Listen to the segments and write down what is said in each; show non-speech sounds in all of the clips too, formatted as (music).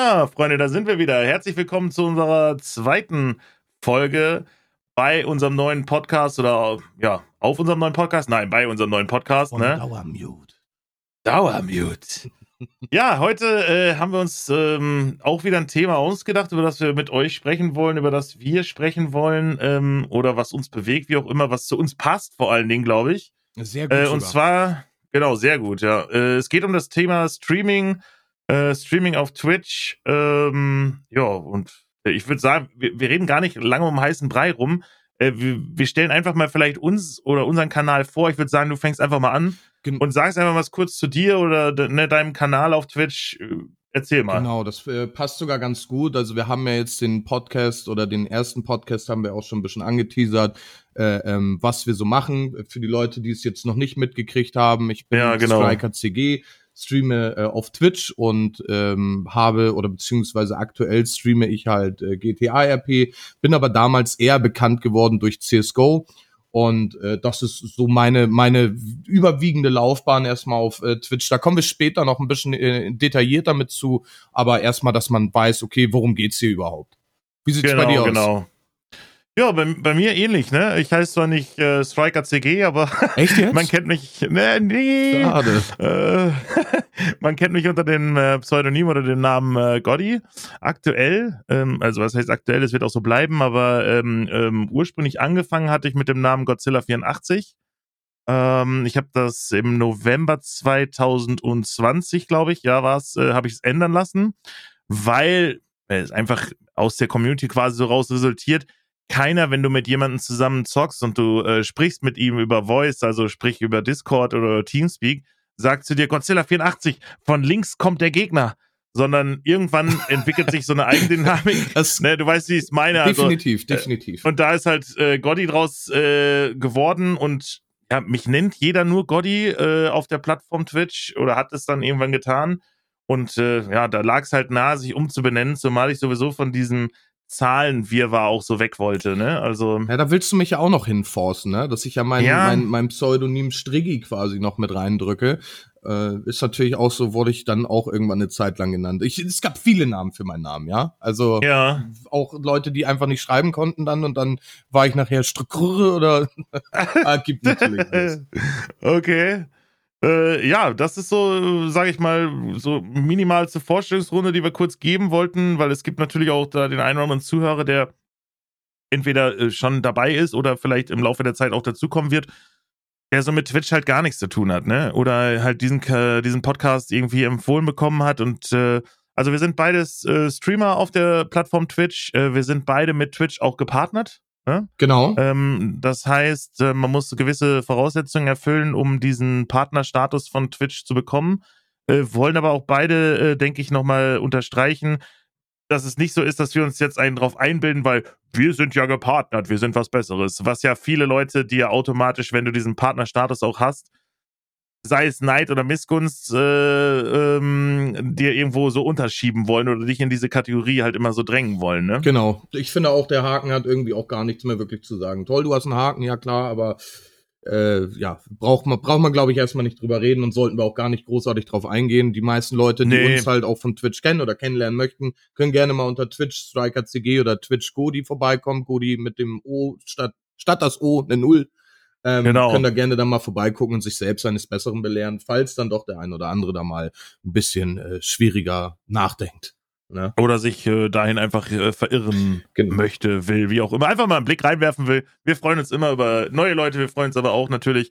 Ja, Freunde, da sind wir wieder. Herzlich willkommen zu unserer zweiten Folge bei unserem neuen Podcast oder ja, auf unserem neuen Podcast. Nein, bei unserem neuen Podcast. Und ne? Dauermute. Dauermute. (laughs) ja, heute äh, haben wir uns ähm, auch wieder ein Thema ausgedacht, über das wir mit euch sprechen wollen, über das wir sprechen wollen ähm, oder was uns bewegt, wie auch immer, was zu uns passt, vor allen Dingen, glaube ich. Sehr gut. Äh, und sogar. zwar, genau, sehr gut, ja. Äh, es geht um das Thema Streaming, äh, Streaming auf Twitch. Ähm, ja, und ich würde sagen, wir, wir reden gar nicht lange um heißen Brei rum. Äh, wir, wir stellen einfach mal vielleicht uns oder unseren Kanal vor. Ich würde sagen, du fängst einfach mal an Gen- und sagst einfach was kurz zu dir oder de, ne, deinem Kanal auf Twitch. Äh, Erzähl mal. Genau, das äh, passt sogar ganz gut. Also wir haben ja jetzt den Podcast oder den ersten Podcast haben wir auch schon ein bisschen angeteasert, äh, ähm, was wir so machen. Für die Leute, die es jetzt noch nicht mitgekriegt haben, ich bin Ja, genau. Striker CG, streame äh, auf Twitch und ähm, habe oder beziehungsweise aktuell streame ich halt äh, GTA RP, bin aber damals eher bekannt geworden durch CSGO. Und äh, das ist so meine meine überwiegende Laufbahn erstmal auf äh, Twitch. Da kommen wir später noch ein bisschen äh, detaillierter mit zu, aber erstmal, dass man weiß, okay, worum geht's hier überhaupt? Wie sieht's Genau, bei dir aus? genau. Ja, bei, bei mir ähnlich, ne? Ich heiße zwar nicht äh, Striker CG, aber (laughs) Echt jetzt? man kennt mich. Ne, nee. Schade. Äh, (laughs) man kennt mich unter dem äh, Pseudonym oder dem Namen äh, Gotti. Aktuell, ähm, also was heißt aktuell, es wird auch so bleiben, aber ähm, ähm, ursprünglich angefangen hatte ich mit dem Namen Godzilla 84. Ähm, ich habe das im November 2020, glaube ich, ja, war es, äh, habe ich es ändern lassen, weil es einfach aus der Community quasi so raus resultiert, keiner, wenn du mit jemandem zusammen zockst und du äh, sprichst mit ihm über Voice, also sprich über Discord oder Teamspeak, sagt zu dir Godzilla 84, von links kommt der Gegner, sondern irgendwann (laughs) entwickelt sich so eine Eigendynamik. (laughs) Das, Ne, du weißt, wie ich es meine. Also, definitiv, definitiv. und da ist halt äh, Gotti draus äh, geworden und ja, mich nennt jeder nur Gotti äh, auf der Plattform Twitch oder hat es dann irgendwann getan. Und äh, ja, da lag es halt nahe, sich umzubenennen, zumal ich sowieso von diesem Zahlenwirrwarr auch so weg wollte, ne? Also, ja, da willst du mich ja auch noch hinforcen, ne? Dass ich ja mein, Ja. mein, mein Pseudonym Striggi quasi noch mit reindrücke. Äh, ist natürlich auch so, wurde ich dann auch irgendwann eine Zeit lang genannt. Ich, es gab viele Namen für meinen Namen, ja. Also ja. auch Leute, die einfach nicht schreiben konnten dann und dann war ich nachher Strickrr oder (laughs) ah, gibt natürlich alles. okay. Äh, ja, das ist so, sage ich mal, so minimalste Vorstellungsrunde, die wir kurz geben wollten, weil es gibt natürlich auch da den einen oder anderen Zuhörer, der entweder äh, schon dabei ist oder vielleicht im Laufe der Zeit auch dazukommen wird, der so mit Twitch halt gar nichts zu tun hat, ne? Oder halt diesen, äh, diesen Podcast irgendwie empfohlen bekommen hat und äh, also wir sind beides äh, Streamer auf der Plattform Twitch. Äh, wir sind beide mit Twitch auch gepartnert. Ne? Genau. Ähm, das heißt, äh, man muss gewisse Voraussetzungen erfüllen, um diesen Partnerstatus von Twitch zu bekommen. Äh, wollen aber auch beide, äh, denke ich, nochmal unterstreichen, dass es nicht so ist, dass wir uns jetzt einen drauf einbilden, weil wir sind ja gepartnert, wir sind was Besseres. Was ja viele Leute dir automatisch, wenn du diesen Partnerstatus auch hast, sei es Neid oder Missgunst, äh, ähm, dir irgendwo so unterschieben wollen oder dich in diese Kategorie halt immer so drängen wollen, ne? Genau. Ich finde auch, der Haken hat irgendwie auch gar nichts mehr wirklich zu sagen. Toll, du hast einen Haken, ja klar, aber äh, ja, braucht man, braucht man, glaube ich, erstmal nicht drüber reden und sollten wir auch gar nicht großartig drauf eingehen. Die meisten Leute, die Nee. uns halt auch von Twitch kennen oder kennenlernen möchten, können gerne mal unter Twitch Striker CG oder Twitch Godi vorbeikommen. Godi mit dem O statt, statt das O eine Null. Ähm, Genau. Können da gerne dann mal vorbeigucken und sich selbst eines Besseren belehren, falls dann doch der ein oder andere da mal ein bisschen äh, schwieriger nachdenkt. Ne? Oder sich äh, dahin einfach äh, verirren Genau. möchte, will, wie auch immer. Einfach mal einen Blick reinwerfen will. Wir freuen uns immer über neue Leute, wir freuen uns aber auch natürlich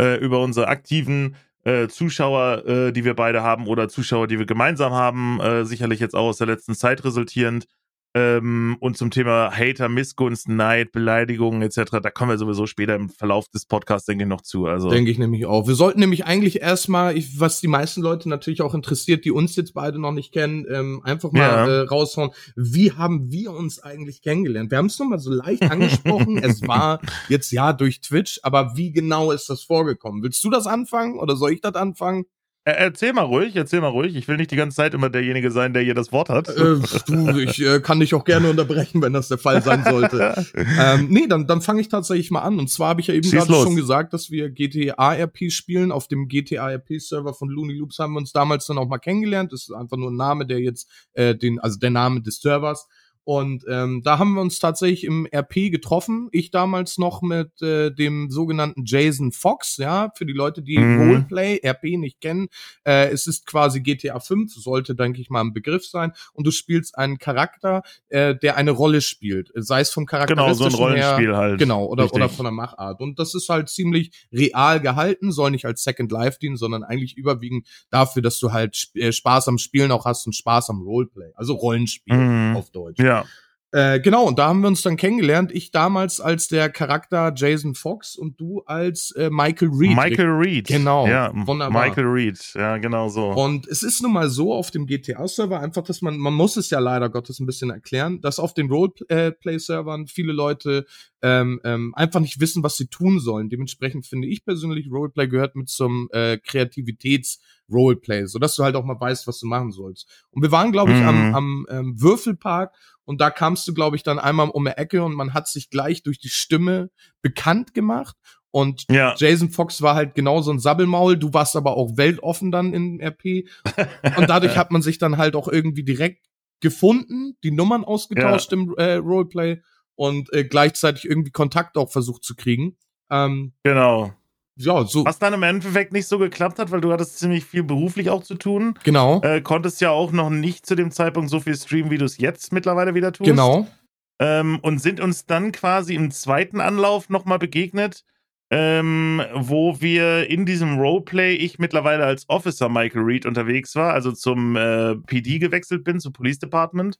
äh, über unsere aktiven äh, Zuschauer, äh, die wir beide haben oder Zuschauer, die wir gemeinsam haben, sicherlich jetzt auch aus der letzten Zeit resultierend. Ähm, und zum Thema Hater, Missgunst, Neid, Beleidigungen etc., da kommen wir sowieso später im Verlauf des Podcasts, denke ich, noch zu. Also, Denke ich nämlich auch. Wir sollten nämlich eigentlich erstmal, ich- was die meisten Leute natürlich auch interessiert, die uns jetzt beide noch nicht kennen, ähm, einfach mal Ja. äh, raushauen. Wie haben wir uns eigentlich kennengelernt? Wir haben es noch mal so leicht angesprochen. es war jetzt ja durch Twitch, aber wie genau ist das vorgekommen? Willst du das anfangen oder soll ich das anfangen? Erzähl mal ruhig, erzähl mal ruhig. Ich will nicht die ganze Zeit immer derjenige sein, der hier das Wort hat. Äh, du, ich äh, kann dich auch gerne unterbrechen, wenn das der Fall sein sollte. (laughs) ähm, nee, dann, dann fange ich tatsächlich mal an. Und zwar habe ich ja eben gerade schon gesagt, dass wir GTA-RP spielen. Auf dem GTA-RP-Server von Looney Loops haben wir uns damals dann auch mal kennengelernt. Das ist einfach nur ein Name, der jetzt äh, den, also der Name des Servers. Und ähm, da haben wir uns tatsächlich im RP getroffen. Ich damals noch mit äh, dem sogenannten Jason Fox, ja, für die Leute, die mhm. Roleplay, RP nicht kennen. Äh, es ist quasi GTA 5, sollte, denke ich mal, ein Begriff sein. Und du spielst einen Charakter, äh, der eine Rolle spielt. Sei es vom charakteristischen Genau, so ein Rollenspiel her, halt. Genau, oder, oder von der Machart. Und das ist halt ziemlich real gehalten, soll nicht als Second Life dienen, sondern eigentlich überwiegend dafür, dass du halt äh, Spaß am Spielen auch hast und Spaß am Roleplay. Also Rollenspiel mhm. auf Deutsch. Ja. Äh, genau, und da haben wir uns dann kennengelernt. Ich damals als der Charakter Jason Fox und du als äh, Michael Reed. Michael Reed. Genau. Ja, wunderbar. Michael Reed, ja, genau so. Und es ist nun mal so auf dem GTA-Server einfach, dass man, man muss es ja leider Gottes ein bisschen erklären, dass auf den Roleplay-Servern viele Leute ähm, ähm, einfach nicht wissen, was sie tun sollen. Dementsprechend finde ich persönlich, Roleplay gehört mit zum äh, Kreativitäts- Roleplay, sodass du halt auch mal weißt, was du machen sollst. Und wir waren, glaube ich, mhm. am, am ähm, Würfelpark und da kamst du, glaube ich, dann einmal um die Ecke und man hat sich gleich durch die Stimme bekannt gemacht. Und ja. Jason Fox war halt genau so ein Sabbelmaul. Du warst aber auch weltoffen dann in RP. Und dadurch (laughs) hat man sich dann halt auch irgendwie direkt gefunden, die Nummern ausgetauscht ja. im äh, Roleplay und äh, gleichzeitig irgendwie Kontakt auch versucht zu kriegen. Ähm, genau ja, so. Was dann im Endeffekt nicht so geklappt hat, weil du hattest ziemlich viel beruflich auch zu tun. Genau. Äh, konntest ja auch noch nicht zu dem Zeitpunkt so viel streamen, wie du es jetzt mittlerweile wieder tust. Genau. Ähm, und sind uns dann quasi im zweiten Anlauf nochmal begegnet, ähm, wo wir in diesem Roleplay, ich mittlerweile als Officer Michael Reed unterwegs war, also zum äh, PD gewechselt bin, zum Police Department.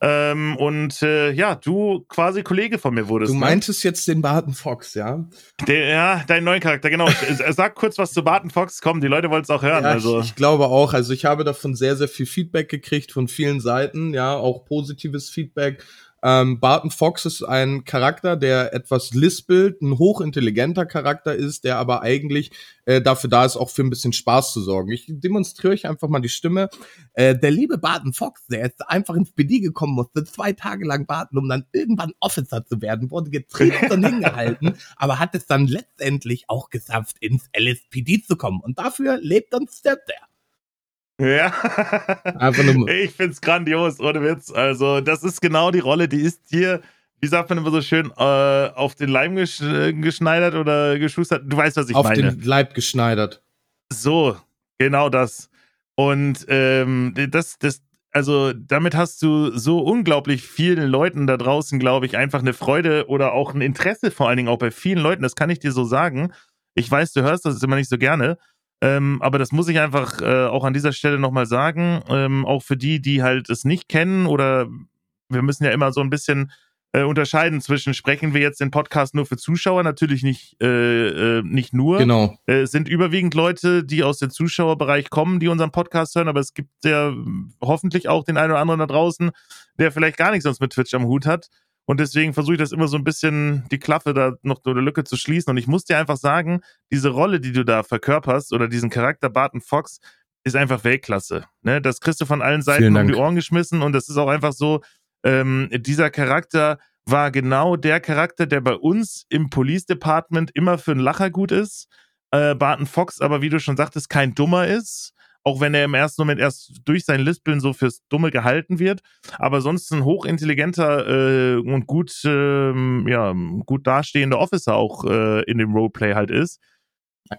Ähm, und äh, ja, du quasi Kollege von mir wurdest. Du ne? meintest ne? jetzt den Barton Fox, ja? Der, ja, dein neuen Charakter, genau. (laughs) Sag kurz was zu Barton Fox. Komm, die Leute wollen es auch hören. Ja, also. Ich, ich, glaube auch. Also ich habe davon sehr, sehr viel Feedback gekriegt von vielen Seiten, ja, auch positives Feedback. Ähm, Barton Fox ist ein Charakter, der etwas lispelt, ein hochintelligenter Charakter ist, der aber eigentlich äh, dafür da ist, auch für ein bisschen Spaß zu sorgen. Ich demonstriere euch einfach mal die Stimme. Äh, der liebe Barton Fox, der ist einfach ins BD gekommen, musste zwei Tage lang warten, um dann irgendwann Officer zu werden, wurde getreten und hingehalten, (laughs) aber hat es dann letztendlich auch geschafft, ins LSPD zu kommen. Und dafür lebt und stirbt er. Ja. Einfach nur. Ich find's grandios, ohne Witz. Also, das ist genau die Rolle, die ist hier, wie sagt man immer so schön, äh, auf den Leim gesch geschneidert oder geschustert. Du weißt, was ich auf meine. Auf den Leib geschneidert. So, genau das. Und ähm, das, das, also damit hast du so unglaublich vielen Leuten da draußen, glaube ich, einfach eine Freude oder auch ein Interesse, vor allen Dingen auch bei vielen Leuten, das kann ich dir so sagen. Ich weiß, du hörst das immer nicht so gerne, ähm, aber das muss ich einfach äh, auch an dieser Stelle nochmal sagen. Ähm, auch für die, die halt es nicht kennen oder wir müssen ja immer so ein bisschen äh, unterscheiden zwischen, sprechen wir jetzt den Podcast nur für Zuschauer? Natürlich nicht, äh, äh, nicht nur. Genau. Äh, es sind überwiegend Leute, die aus dem Zuschauerbereich kommen, die unseren Podcast hören, aber es gibt ja hoffentlich auch den einen oder anderen da draußen, der vielleicht gar nichts sonst mit Twitch am Hut hat. Und deswegen versuche ich das immer so ein bisschen, die Klaffe da noch oder Lücke zu schließen. Und ich muss dir einfach sagen, diese Rolle, die du da verkörperst oder diesen Charakter Barton Fox, ist einfach Weltklasse. Ne? Das kriegst du von allen Seiten um die Ohren geschmissen und das ist auch einfach so, ähm, dieser Charakter war genau der Charakter, der bei uns im Police Department immer für einen Lacher gut ist. Äh, Barton Fox aber, wie du schon sagtest, kein Dummer ist auch wenn er im ersten Moment erst durch sein Lispeln so fürs Dumme gehalten wird, aber sonst ein hochintelligenter äh, und gut, äh, ja, gut dastehender Officer auch äh, in dem Roleplay halt ist.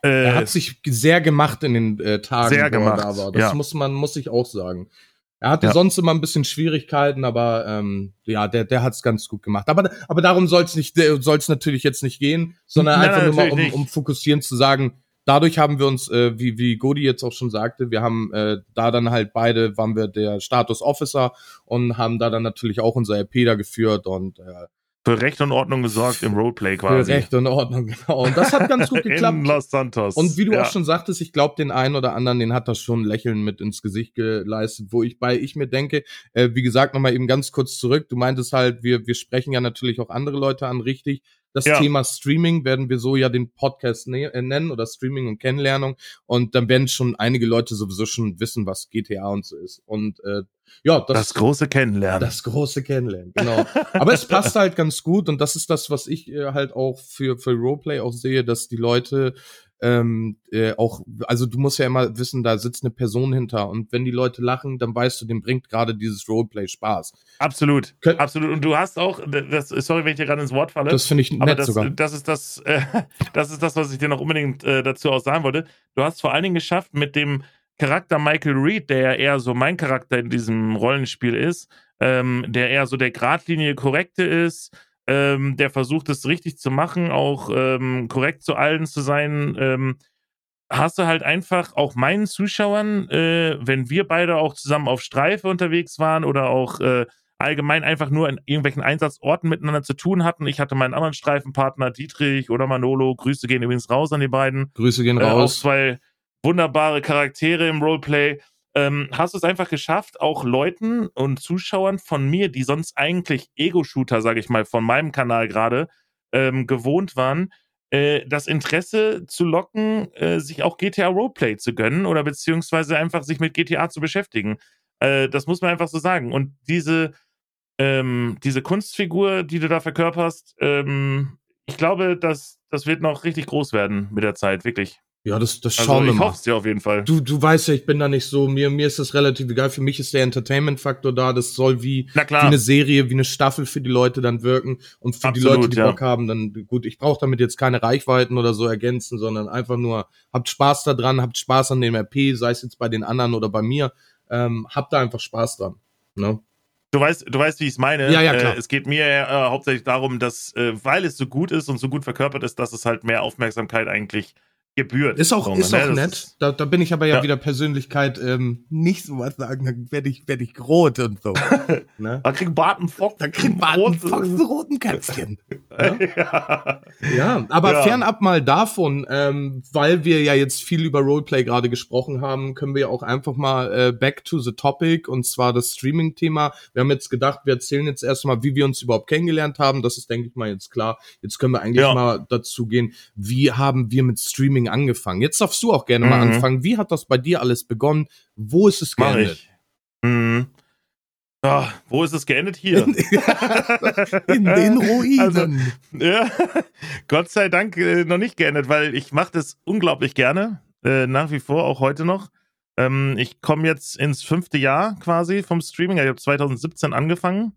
er hat sich sehr gemacht in den äh, Tagen, sehr gemacht, da war. Das ja. muss man, muss ich auch sagen. Er hatte ja. sonst immer ein bisschen Schwierigkeiten, aber ähm, ja, der, der hat es ganz gut gemacht. Aber, aber darum soll es nicht, soll es natürlich jetzt nicht gehen, sondern nein, einfach nein, nur mal, um, um fokussieren zu sagen, dadurch haben wir uns, äh, wie, wie Godi jetzt auch schon sagte, wir haben äh, da dann halt beide, waren wir der Status Officer und haben da dann natürlich auch unser RP da geführt und äh, für Recht und Ordnung gesorgt im Roleplay quasi. Für Recht und Ordnung, genau. Und das hat ganz gut (laughs) geklappt. In Los Santos. Und wie du ja. auch schon sagtest, ich glaube, den einen oder anderen, den hat das schon ein Lächeln mit ins Gesicht geleistet, wo ich bei ich mir denke, äh, wie gesagt, nochmal eben ganz kurz zurück. Du meintest halt, wir, wir sprechen ja natürlich auch andere Leute an, richtig das ja. Thema Streaming werden wir so ja den Podcast äh, nennen oder Streaming und Kennenlernung. Und dann werden schon einige Leute sowieso schon wissen, was GTA und so ist. Und äh, ja, das, das große Kennenlernen. Das große Kennenlernen, genau. Aber es passt halt ganz gut und das ist das, was ich äh, halt auch für, für Roleplay auch sehe, dass die Leute ähm, äh, auch, also du musst ja immer wissen, da sitzt eine Person hinter und wenn die Leute lachen, dann weißt du, dem bringt gerade dieses Roleplay Spaß. Absolut, Kön absolut. Und du hast auch, das, sorry, wenn ich dir gerade ins Wort falle. Das finde ich nett aber das, sogar. Das ist das, äh, (laughs) das ist das, was ich dir noch unbedingt äh, dazu auch sagen wollte. Du hast vor allen Dingen geschafft mit dem Charakter Michael Reed, der ja eher so mein Charakter in diesem Rollenspiel ist, ähm, der eher so der Gradlinie korrekte ist, ähm, der versucht es richtig zu machen, auch ähm, korrekt zu allen zu sein, ähm, hast du halt einfach auch meinen Zuschauern, äh, wenn wir beide auch zusammen auf Streife unterwegs waren oder auch äh, allgemein einfach nur in irgendwelchen Einsatzorten miteinander zu tun hatten. Ich hatte meinen anderen Streifenpartner Dietrich oder Manolo. Grüße gehen übrigens raus an die beiden. Grüße gehen raus. Äh, auch zwei wunderbare Charaktere im Roleplay ähm, hast du es einfach geschafft, auch Leuten und Zuschauern von mir, die sonst eigentlich Ego-Shooter, sage ich mal, von meinem Kanal gerade ähm, gewohnt waren, äh, das Interesse zu locken, äh, sich auch GTA Roleplay zu gönnen oder beziehungsweise einfach sich mit GTA zu beschäftigen. Äh, das muss man einfach so sagen. Und diese, ähm, diese Kunstfigur, die du da verkörperst, ähm, ich glaube, das, das wird noch richtig groß werden mit der Zeit, wirklich. Ja, das, das also schauen wir mal. Ich hoffe es dir auf jeden Fall. Du, du weißt ja, ich bin da nicht so, mir, mir ist das relativ egal. Für mich ist der Entertainment-Faktor da. Das soll wie, wie eine Serie, wie eine Staffel für die Leute dann wirken. Und für Absolut, die Leute, die ja. Bock haben, dann, gut, ich brauche damit jetzt keine Reichweiten oder so ergänzen, sondern einfach nur, habt Spaß da dran, habt Spaß an dem RP, sei es jetzt bei den anderen oder bei mir. Ähm, habt da einfach Spaß dran. Ne? Du weißt, du weißt, wie ich es meine. Ja, ja, klar. Äh, es geht mir äh, hauptsächlich darum, dass, äh, weil es so gut ist und so gut verkörpert ist, dass es halt mehr Aufmerksamkeit eigentlich gebührt. Ist auch, ist auch ne? nett. Da, da bin ich aber ja, ja. wieder Persönlichkeit ähm, nicht so was sagen, dann werde ich, werd ich rot und so. (laughs) ne? Da kriegt Barton Fox, da kriegt Barton Fox ein roten Kätzchen. (laughs) ja. ja, aber ja. fernab mal davon, ähm, weil wir ja jetzt viel über Roleplay gerade gesprochen haben, können wir ja auch einfach mal äh, back to the topic und zwar das Streaming-Thema. Wir haben jetzt gedacht, wir erzählen jetzt erstmal, wie wir uns überhaupt kennengelernt haben. Das ist, denke ich mal, jetzt klar. Jetzt können wir eigentlich mal dazu gehen, wie haben wir mit Streaming angefangen? Jetzt darfst du auch gerne mhm. mal anfangen. Wie hat das bei dir alles begonnen? Wo ist es geendet? Mhm. Oh, wo ist es geendet? Hier. In, (laughs) in den (laughs) Ruinen. Also, ja, (laughs) Gott sei Dank äh, noch nicht geendet, weil ich mache das unglaublich gerne. Äh, nach wie vor, auch heute noch. Ähm, ich komme jetzt ins fünfte Jahr quasi vom Streaming. Ich habe 2017 angefangen.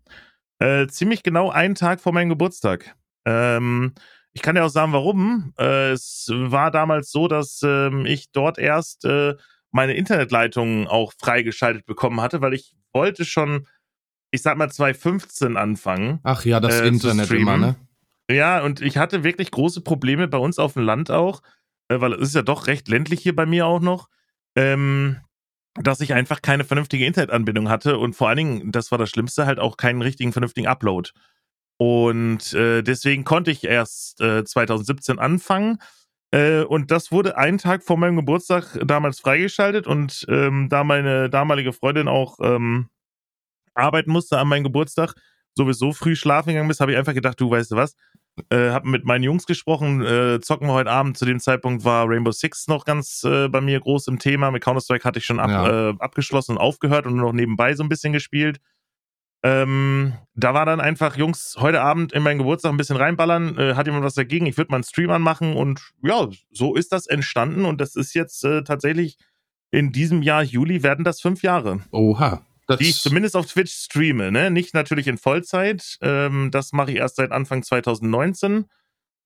Äh, ziemlich genau einen Tag vor meinem Geburtstag. Ähm, ich kann ja auch sagen, warum. Äh, es war damals so, dass ähm, ich dort erst äh, meine Internetleitung auch freigeschaltet bekommen hatte, weil ich wollte schon, ich sag mal 2015 anfangen. Ach ja, das äh, Internet immer, ne? Ja, und ich hatte wirklich große Probleme bei uns auf dem Land auch, äh, weil es ist ja doch recht ländlich hier bei mir auch noch, ähm, dass ich einfach keine vernünftige Internetanbindung hatte und vor allen Dingen, das war das Schlimmste, halt auch keinen richtigen vernünftigen Upload. Und äh, deswegen konnte ich erst äh, 2017 anfangen. Äh, und das wurde einen Tag vor meinem Geburtstag damals freigeschaltet. Und ähm, da meine damalige Freundin auch ähm, arbeiten musste an meinem Geburtstag, sowieso früh schlafen gegangen ist, habe ich einfach gedacht, du weißt du was, äh, habe mit meinen Jungs gesprochen, äh, zocken wir heute Abend. Zu dem Zeitpunkt war Rainbow Six noch ganz äh, bei mir groß im Thema. Mit Counter-Strike hatte ich schon ab, ja. äh, abgeschlossen und aufgehört und nur noch nebenbei so ein bisschen gespielt. Ähm, da war dann einfach, Jungs, heute Abend in meinen Geburtstag ein bisschen reinballern. Äh, hat jemand was dagegen? Ich würde mal einen Stream anmachen und ja, so ist das entstanden und das ist jetzt äh, tatsächlich in diesem Jahr Juli werden das fünf Jahre. Oha. Die ich zumindest auf Twitch streame, ne? Nicht natürlich in Vollzeit. Ähm, das mache ich erst seit Anfang 2019.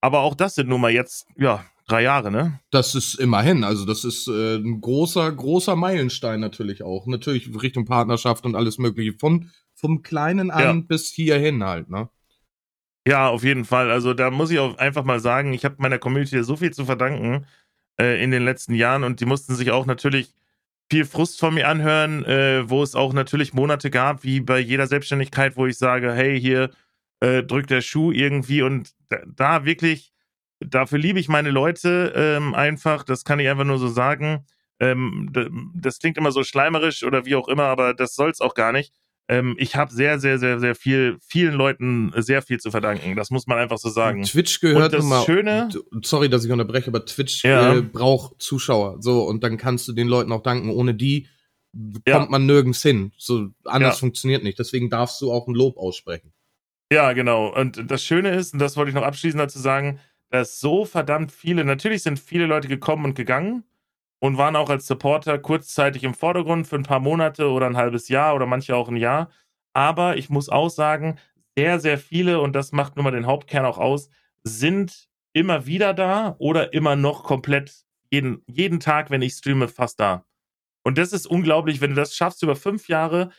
Aber auch das sind nun mal jetzt, ja, drei Jahre, ne? Das ist immerhin. Also, das ist äh, ein großer, großer Meilenstein natürlich auch. Natürlich Richtung Partnerschaft und alles Mögliche. Von vom Kleinen an ja. bis hierhin halt, ne? Ja, auf jeden Fall. Also da muss ich auch einfach mal sagen, ich habe meiner Community so viel zu verdanken äh, in den letzten Jahren und die mussten sich auch natürlich viel Frust von mir anhören, äh, wo es auch natürlich Monate gab, wie bei jeder Selbstständigkeit, wo ich sage, hey, hier äh, drückt der Schuh irgendwie und da, da wirklich, dafür liebe ich meine Leute ähm, einfach, das kann ich einfach nur so sagen. Ähm, das klingt immer so schleimerisch oder wie auch immer, aber das soll es auch gar nicht ähm, ich habe sehr, sehr, sehr, sehr viel, vielen Leuten sehr viel zu verdanken. Das muss man einfach so sagen. Twitch gehört und das immer. Schöne, Sorry, dass ich unterbreche, aber Twitch Ja. äh, braucht Zuschauer. So, und dann kannst du den Leuten auch danken. Ohne die Ja. kommt man nirgends hin. So, anders Ja. funktioniert nicht. Deswegen darfst du auch ein Lob aussprechen. Ja, genau. Und das Schöne ist, und das wollte ich noch abschließend dazu sagen, dass so verdammt viele, natürlich sind viele Leute gekommen und gegangen und waren auch als Supporter kurzzeitig im Vordergrund für ein paar Monate oder ein halbes Jahr oder manche auch ein Jahr. Aber ich muss auch sagen, sehr, sehr viele, und das macht nun mal den Hauptkern auch aus, sind immer wieder da oder immer noch komplett jeden, jeden Tag, wenn ich streame, fast da. Und das ist unglaublich, wenn du das schaffst, über fünf Jahre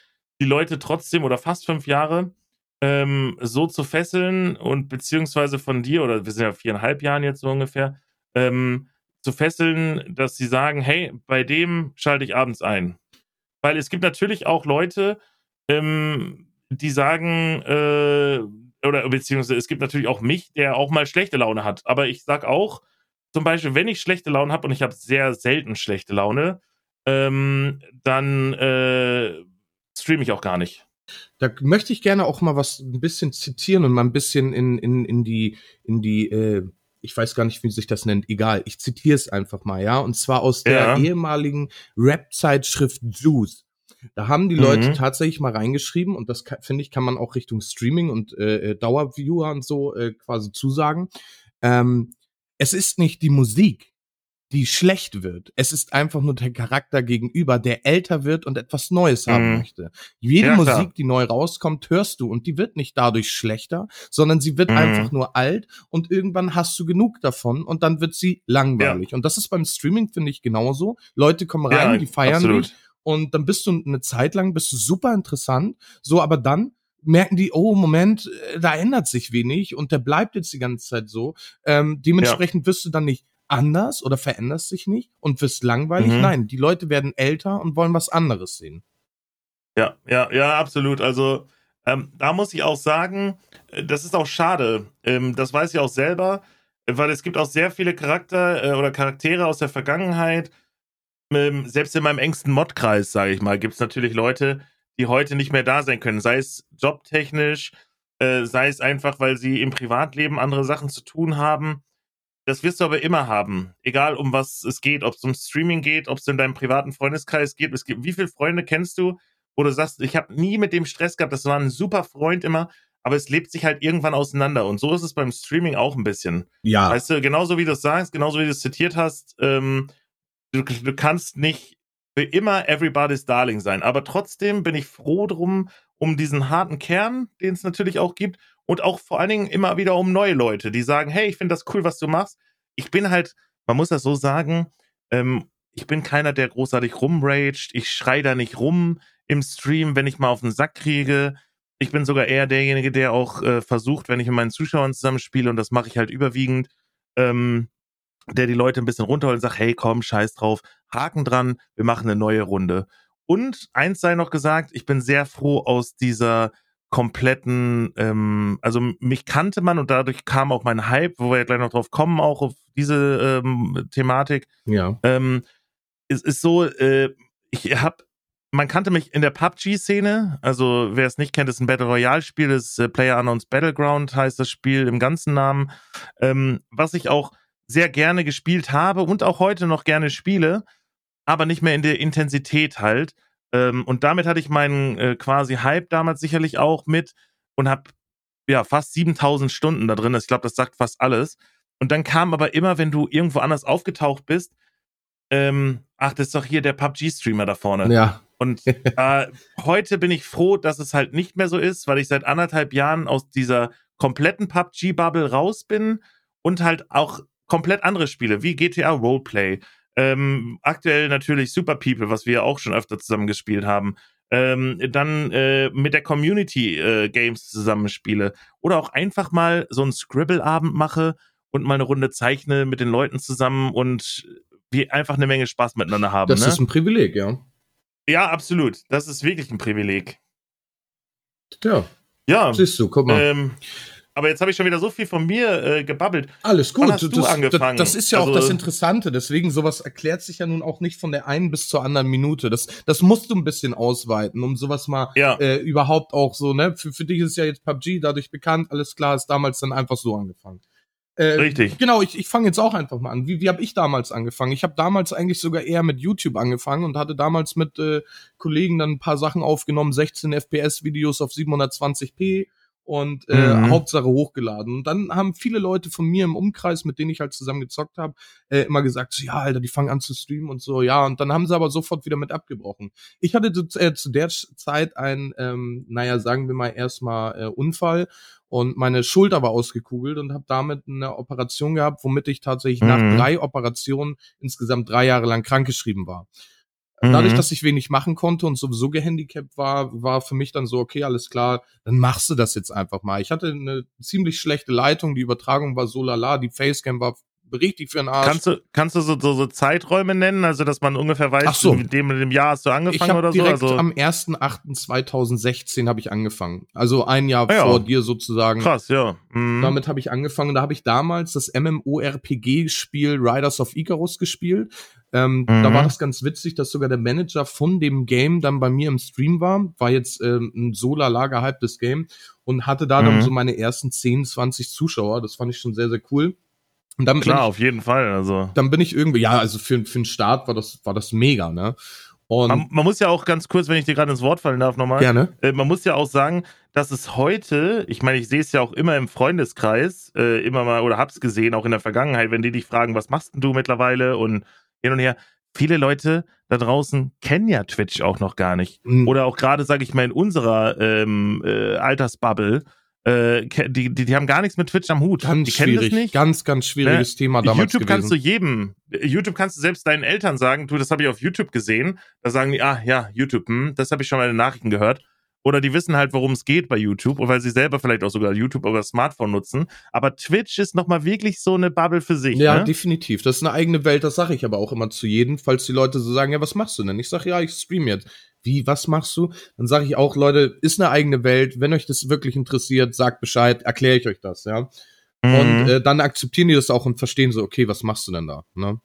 die Leute trotzdem oder fast fünf Jahre ähm, so zu fesseln und beziehungsweise von dir, oder wir sind ja viereinhalb Jahren jetzt so ungefähr, ähm, zu fesseln, dass sie sagen, hey, bei dem schalte ich abends ein. Weil es gibt natürlich auch Leute, ähm, die sagen, äh, oder beziehungsweise es gibt natürlich auch mich, der auch mal schlechte Laune hat. Aber ich sag auch, zum Beispiel, wenn ich schlechte Laune habe und ich habe sehr selten schlechte Laune, ähm, dann äh, streame ich auch gar nicht. Da möchte ich gerne auch mal was ein bisschen zitieren und mal ein bisschen in, in, in die, in die, äh, ich weiß gar nicht, wie sich das nennt, egal, ich zitiere es einfach mal, ja, und zwar aus der Ja. ehemaligen Rap-Zeitschrift Juice. Da haben die Mhm. Leute tatsächlich mal reingeschrieben und das finde ich, kann man auch Richtung Streaming und äh, äh, Dauerviewer und so äh, quasi zusagen. Ähm, es ist nicht die Musik, die schlecht wird. Es ist einfach nur der Charakter gegenüber, der älter wird und etwas Neues haben Mhm. möchte. Jede Ja. Musik, die neu rauskommt, hörst du und die wird nicht dadurch schlechter, sondern sie wird Mhm. einfach nur alt und irgendwann hast du genug davon und dann wird sie langweilig. Und das ist beim Streaming, finde ich, genauso. Leute kommen rein, Ja, die feiern absolut. dich und dann bist du eine Zeit lang, bist du super interessant, so, aber dann merken die, oh, Moment, äh, da ändert sich wenig und der bleibt jetzt die ganze Zeit so. Ähm, dementsprechend wirst du dann nicht anders oder veränderst dich nicht und wirst langweilig. Mhm. Nein, die Leute werden älter und wollen was anderes sehen. Ja, ja, ja, absolut. Also ähm, da muss ich auch sagen, äh, das ist auch schade. Ähm, das weiß ich auch selber, weil es gibt auch sehr viele Charakter äh, oder Charaktere aus der Vergangenheit. Ähm, selbst in meinem engsten Modkreis, sage ich mal, gibt es natürlich Leute, die heute nicht mehr da sein können. Sei es jobtechnisch, äh, sei es einfach, weil sie im Privatleben andere Sachen zu tun haben. Das wirst du aber immer haben, egal um was es geht, ob es um Streaming geht, ob es in deinem privaten Freundeskreis geht. Es gibt, wie viele Freunde kennst du, wo du sagst, ich habe nie mit dem Stress gehabt, das war ein super Freund immer, aber es lebt sich halt irgendwann auseinander. Und so ist es beim Streaming auch ein bisschen. Ja. Weißt du, genauso wie du es sagst, genauso wie du es zitiert hast, ähm, du, du kannst nicht für immer everybody's darling sein. Aber trotzdem bin ich froh drum, um diesen harten Kern, den es natürlich auch gibt. Und auch vor allen Dingen immer wieder um neue Leute, die sagen, hey, ich finde das cool, was du machst. Ich bin halt, man muss das so sagen, ähm, ich bin keiner, der großartig rumraged. Ich schrei da nicht rum im Stream, wenn ich mal auf den Sack kriege. Ich bin sogar eher derjenige, der auch äh, versucht, wenn ich mit meinen Zuschauern zusammenspiele, und das mache ich halt überwiegend, ähm, der die Leute ein bisschen runterholt und sagt, hey, komm, scheiß drauf, Haken dran, wir machen eine neue Runde. Und eins sei noch gesagt, ich bin sehr froh aus dieser kompletten, ähm, also mich kannte man und dadurch kam auch mein Hype, wo wir ja gleich noch drauf kommen, auch auf diese ähm, Thematik. Ja. Ähm, es ist so, äh, ich habe, man kannte mich in der PUBG-Szene, also wer es nicht kennt, ist ein Battle Royale-Spiel, ist äh, Player Unknowns Battleground, heißt das Spiel im ganzen Namen, ähm, was ich auch sehr gerne gespielt habe und auch heute noch gerne spiele, aber nicht mehr in der Intensität halt. Ähm, und damit hatte ich meinen äh, quasi Hype damals sicherlich auch mit und habe ja fast 7000 Stunden da drin. Ich glaube, das sagt fast alles. Und dann kam aber immer, wenn du irgendwo anders aufgetaucht bist, ähm, ach, das ist doch hier der PUBG-Streamer da vorne. Ja. Und (laughs) äh, heute bin ich froh, dass es halt nicht mehr so ist, weil ich seit anderthalb Jahren aus dieser kompletten PUBG-Bubble raus bin und halt auch komplett andere Spiele wie GTA Roleplay. Ähm, aktuell natürlich Super People, was wir ja auch schon öfter zusammen gespielt haben. Ähm, dann äh, mit der Community äh, Games zusammenspiele. Oder auch einfach mal so einen Scribble-Abend mache und mal eine Runde zeichne mit den Leuten zusammen und wir einfach eine Menge Spaß miteinander haben. Das ne? ist ein Privileg, ja. Ja, absolut. Das ist wirklich ein Privileg. Ja. Ja, Siehst du, guck mal. ähm, Aber jetzt habe ich schon wieder so viel von mir äh, gebabbelt. Alles gut. Wann hast du das, angefangen? Das, das ist ja Also- auch das Interessante. Deswegen, sowas erklärt sich ja nun auch nicht von der einen bis zur anderen Minute. Das, das musst du ein bisschen ausweiten, um sowas mal Ja. äh, überhaupt auch so, ne? Für, für dich ist ja jetzt PUBG dadurch bekannt, alles klar, ist damals dann einfach so angefangen. Äh, Richtig. Genau, ich, ich fange jetzt auch einfach mal an. Wie, wie habe ich damals angefangen? Ich habe damals eigentlich sogar eher mit YouTube angefangen und hatte damals mit äh, Kollegen dann ein paar Sachen aufgenommen, 16 FPS-Videos auf 720p und äh, Mhm. Hauptsache hochgeladen. Und dann haben viele Leute von mir im Umkreis, mit denen ich halt zusammen gezockt habe, äh, immer gesagt, so, ja, Alter, die fangen an zu streamen und so, ja. Und dann haben sie aber sofort wieder mit abgebrochen. Ich hatte zu, äh, zu der Zeit einen, ähm, naja, sagen wir mal erstmal äh, Unfall und meine Schulter war ausgekugelt und habe damit eine Operation gehabt, womit ich tatsächlich nach Mhm. drei Operationen insgesamt drei Jahre lang krankgeschrieben war. Dadurch, Mhm. dass ich wenig machen konnte und sowieso gehandicapt war, war für mich dann so, okay, alles klar, dann machst du das jetzt einfach mal. Ich hatte eine ziemlich schlechte Leitung, die Übertragung war so lala, die Facecam war richtig für den Arsch. Kannst du, kannst du so, so, so Zeiträume nennen, also dass man ungefähr weiß, Ach so. in dem, in dem Jahr hast du ich angefangen habe oder so? direkt Also am 1.8.2016 habe ich angefangen. Also ein Jahr Ah ja. vor dir sozusagen. krass, ja. Mhm. Damit habe ich angefangen. Da habe ich damals das MMORPG-Spiel Riders of Icarus gespielt. Ähm, Mhm. Da war das ganz witzig, dass sogar der Manager von dem Game dann bei mir im Stream war. War jetzt ähm, ein so lala gehyptes Game und hatte da dann Mhm. so meine ersten 10, 20 Zuschauer. Das fand ich schon sehr, sehr cool. Und dann Klar, ich, auf jeden Fall. Also dann bin ich irgendwie, ja, also für, für den Start war das, war das mega, ne? Und man, man muss ja auch ganz kurz, wenn ich dir gerade ins Wort fallen darf, nochmal. gerne. Äh, man muss ja auch sagen, dass es heute, ich meine, ich sehe es ja auch immer im Freundeskreis, äh, immer mal, oder hab's gesehen, auch in der Vergangenheit, wenn die dich fragen, was machst denn du mittlerweile und hin und her. Viele Leute da draußen kennen ja Twitch auch noch gar nicht. Mhm. Oder auch gerade, sage ich mal, in unserer ähm, äh, Altersbubble, äh, die, die, die haben gar nichts mit Twitch am Hut. Ganz die kennen schwierig, das nicht. ganz, ganz schwieriges Thema damals YouTube kannst du gewesen. jedem, YouTube kannst du selbst deinen Eltern sagen, du, das habe ich auf YouTube gesehen. Da sagen die, ah ja, YouTube, hm, das habe ich schon mal in den Nachrichten gehört. Oder die wissen halt, worum es geht bei YouTube, weil sie selber vielleicht auch sogar YouTube über das Smartphone nutzen. Aber Twitch ist nochmal wirklich so eine Bubble für sich. Ja, ne? definitiv. Das ist eine eigene Welt, das sage ich aber auch immer zu jedem, falls die Leute so sagen, ja, was machst du denn? Ich sage, ja, ich stream jetzt. Wie, was machst du? Dann sage ich auch, Leute, ist eine eigene Welt. Wenn euch das wirklich interessiert, sagt Bescheid, erkläre ich euch das, ja. Und Mhm. äh, dann akzeptieren die das auch und verstehen so, okay, was machst du denn da? Ne?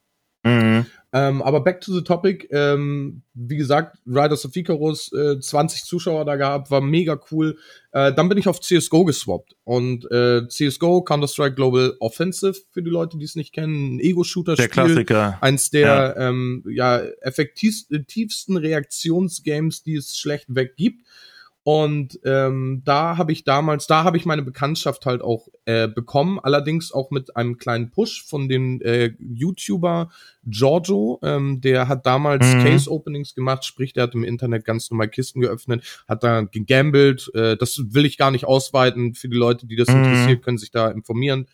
Mhm. Ähm, aber back to the topic. Ähm, wie gesagt, Riders of Icarus, äh, 20 Zuschauer da gehabt, war mega cool. Äh, dann bin ich auf CSGO geswappt. Und äh, CSGO, Counter-Strike Global Offensive, für die Leute, die es nicht kennen, ein Der Ego-Shooter-Spiel. Klassiker. Eins der ähm, ja, effektivsten Reaktionsgames, die es schlechtweg gibt. Und ähm, da habe ich damals, da habe ich meine Bekanntschaft halt auch äh, bekommen, allerdings auch mit einem kleinen Push von dem äh, YouTuber Giorgio, ähm, der hat damals Mhm. Case Openings gemacht, sprich, der hat im Internet ganz normal Kisten geöffnet, hat da gegambelt, äh, das will ich gar nicht ausweiten, für die Leute, die das Mhm. interessiert, können sich da informieren.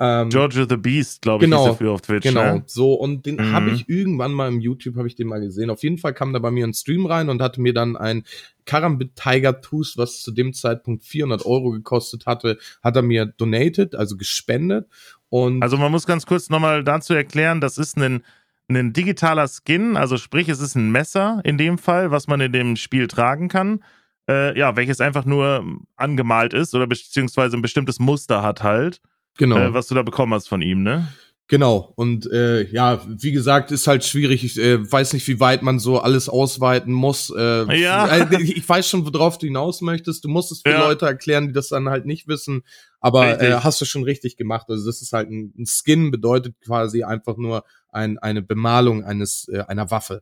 Ähm, Giorgio the Beast, glaube ich, Genau. ist dafür auf Twitch. Genau, Ne? so und den Mhm. habe ich irgendwann mal im YouTube habe ich den mal gesehen. Auf jeden Fall kam da bei mir ein Stream rein und hatte mir dann ein Karambit Tiger Tooth, was zu dem Zeitpunkt 400 Euro gekostet hatte, hat er mir donated, also gespendet und Also man muss ganz kurz nochmal dazu erklären, das ist ein, ein digitaler Skin, also sprich, es ist ein Messer in dem Fall, was man in dem Spiel tragen kann. Äh, ja, welches einfach nur angemalt ist oder beziehungsweise ein bestimmtes Muster hat halt, genau. äh, was du da bekommen hast von ihm, ne? Genau, und äh, ja, wie gesagt, ist halt schwierig. Ich äh, weiß nicht, wie weit man so alles ausweiten muss. Äh, Ja. (laughs) äh, ich weiß schon, worauf du hinaus möchtest. Du musst es für Ja. Leute erklären, die das dann halt nicht wissen. Aber Richtig. äh, hast du schon richtig gemacht. Also das ist halt ein, ein Skin, bedeutet quasi einfach nur ein, eine Bemalung eines äh, einer Waffe.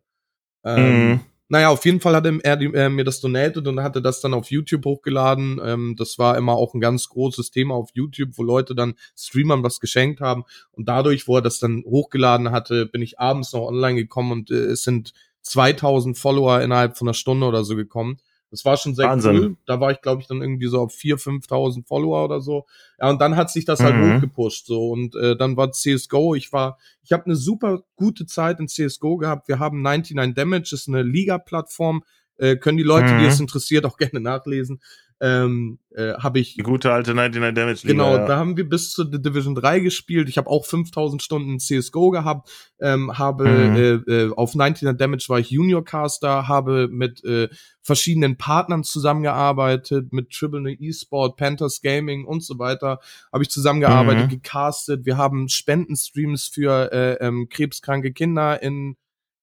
Ähm, Mhm. Naja, auf jeden Fall hat er, er mir das donated und hatte das dann auf YouTube hochgeladen. Ähm, das war immer auch ein ganz großes Thema auf YouTube, wo Leute dann Streamern was geschenkt haben. Und dadurch, wo er das dann hochgeladen hatte, bin ich abends noch online gekommen und äh, es sind 2000 Follower innerhalb von einer Stunde oder so gekommen. Das war schon sehr Wahnsinn. cool. Da war ich, glaube ich, dann irgendwie so auf 4.000, 5.000 Follower oder so. Ja, und dann hat sich das halt Mhm. hochgepusht. So und äh, dann war CS:GO. Ich war, ich habe eine super gute Zeit in CS:GO gehabt. Wir haben 99 Damage, ist eine Liga-Plattform. Äh, können die Leute, mhm. die es interessiert, auch (laughs) gerne nachlesen ähm, äh, habe ich. Die gute alte 99 Damage Liga. Genau, ja. da haben wir bis zur Division 3 gespielt. Ich habe auch 5000 Stunden CSGO gehabt, ähm, habe mhm. äh, äh, auf 99 Damage war ich Junior Caster, habe mit äh, verschiedenen Partnern zusammengearbeitet, mit Triple E-Sport, Panthers Gaming und so weiter, habe ich zusammengearbeitet, mhm. gecastet. Wir haben Spendenstreams für äh, ähm, krebskranke Kinder in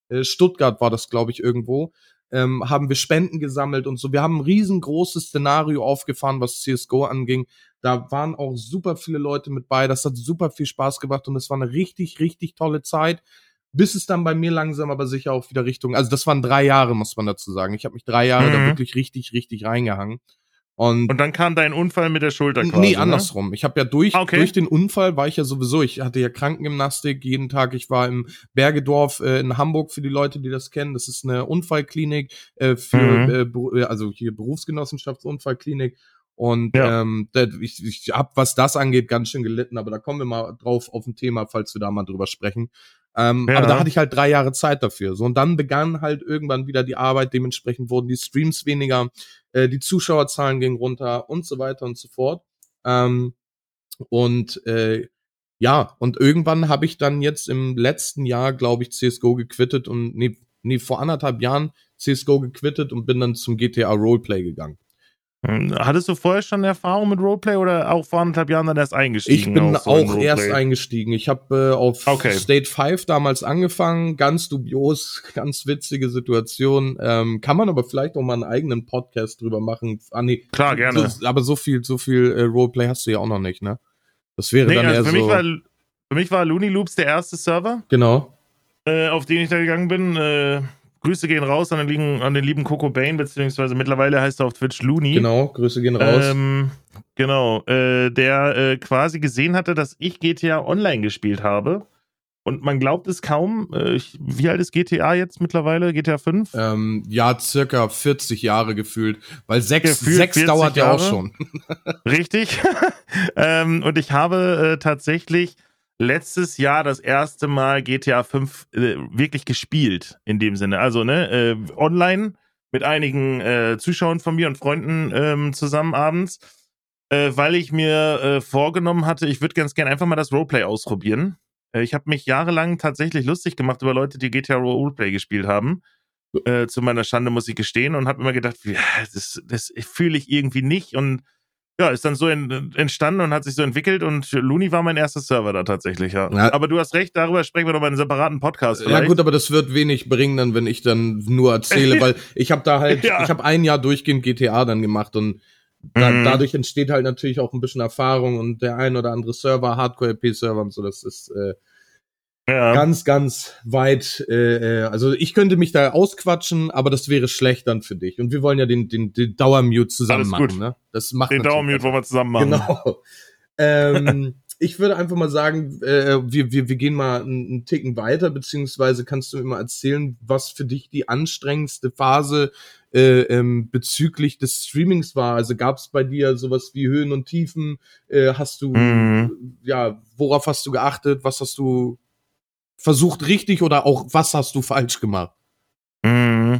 äh, Stuttgart war das, glaube ich, irgendwo ähm, haben wir Spenden gesammelt und so. Wir haben ein riesengroßes Szenario aufgefahren, was CSGO anging. Da waren auch super viele Leute mit bei. Das hat super viel Spaß gemacht und es war eine richtig, richtig tolle Zeit. Bis es dann bei mir langsam aber sicher auch wieder Richtung, also das waren drei Jahre, muss man dazu sagen. Ich habe mich drei Jahre mhm. da wirklich richtig, richtig reingehangen. Und, und dann kam dein Unfall mit der Schulter quasi, Nee, ne? andersrum. Ne? Ich habe ja durch, okay. durch den Unfall war ich ja sowieso, ich hatte ja Krankengymnastik jeden Tag. Ich war im Bergedorf äh, in Hamburg für die Leute, die das kennen. Das ist eine Unfallklinik äh, für, mhm. äh, also hier Berufsgenossenschaftsunfallklinik. Und ja. ähm, ich, ich hab, was das angeht, ganz schön gelitten, aber da kommen wir mal drauf auf ein Thema, falls wir da mal drüber sprechen. Ähm, ja. Aber da hatte ich halt drei Jahre Zeit dafür. So, und dann begann halt irgendwann wieder die Arbeit, dementsprechend wurden die Streams weniger, äh, die Zuschauerzahlen gingen runter und so weiter und so fort. Ähm, und äh, ja, und irgendwann habe ich dann jetzt im letzten Jahr, glaube ich, CSGO gequittet und nee, nee, vor anderthalb Jahren CSGO gequittet und bin dann zum GTA Roleplay gegangen. Hm, hattest du vorher schon Erfahrung mit Roleplay oder auch vor anderthalb Jahren dann erst eingestiegen? Ich bin so auch erst eingestiegen. Ich habe äh, auf okay. State 5 damals angefangen, ganz dubios, (laughs) ganz witzige Situation. Ähm, kann man aber vielleicht auch mal einen eigenen Podcast drüber machen. Ah, nee, Klar, gerne. So, aber so viel, so viel äh, Roleplay hast du ja auch noch nicht, ne? Das wäre nee, dann also eher für so. Mich war, für mich war Looney Loops der erste Server. Genau. Äh, auf den ich da gegangen bin. Äh, Grüße gehen raus an den, lieben, an den lieben Coco Bane, beziehungsweise mittlerweile heißt er auf Twitch Looney. Genau, Grüße gehen raus. Ähm, genau, äh, der äh, quasi gesehen hatte, dass ich GTA Online gespielt habe. Und man glaubt es kaum. Äh, wie alt ist GTA jetzt mittlerweile? GTA 5? Ähm, ja, circa 40 Jahre gefühlt. Weil 6, 6 dauert Jahre. ja auch schon. (laughs) Richtig. (laughs) ähm, und ich habe äh, tatsächlich letztes Jahr das erste Mal GTA 5 äh, wirklich gespielt, in dem Sinne. Also, ne, äh, online mit einigen äh, Zuschauern von mir und Freunden ähm, zusammen abends, äh, weil ich mir äh, vorgenommen hatte, ich würde ganz gerne einfach mal das Roleplay ausprobieren. Äh, ich habe mich jahrelang tatsächlich lustig gemacht über Leute, die GTA Roleplay gespielt haben. zu meiner Schande muss ich gestehen und habe immer gedacht, ja, das, das fühle ich irgendwie nicht und ja, ist dann so in, entstanden und hat sich so entwickelt und Looney war mein erster Server da tatsächlich, ja. ja. Aber du hast recht, darüber sprechen wir noch mal in einem separaten Podcast. Vielleicht. Ja gut, aber das wird wenig bringen dann, wenn ich dann nur erzähle, (laughs) weil ich habe da halt, ja. ich habe ein Jahr durchgehend GTA dann gemacht und da, mhm. dadurch entsteht halt natürlich auch ein bisschen Erfahrung und der ein oder andere Server, Hardcore-LP-Server und so, das ist äh, ja. ganz, ganz weit. Äh, äh, also ich könnte mich da ausquatschen, aber das wäre schlecht dann für dich. Und wir wollen ja den, den, den Dauermute zusammen machen. Ne? Das macht den Dauermute wollen wir zusammen machen. Genau. ähm, (laughs) ich würde einfach mal sagen, äh, wir, wir, wir gehen mal einen, einen Ticken weiter, beziehungsweise kannst du mir mal erzählen, was für dich die anstrengendste Phase äh, ähm, bezüglich des Streamings war. Also gab es bei dir sowas wie Höhen und Tiefen? Äh, hast du, mhm. ja, worauf hast du geachtet? Was hast du versucht richtig oder auch was hast du falsch gemacht? Mm.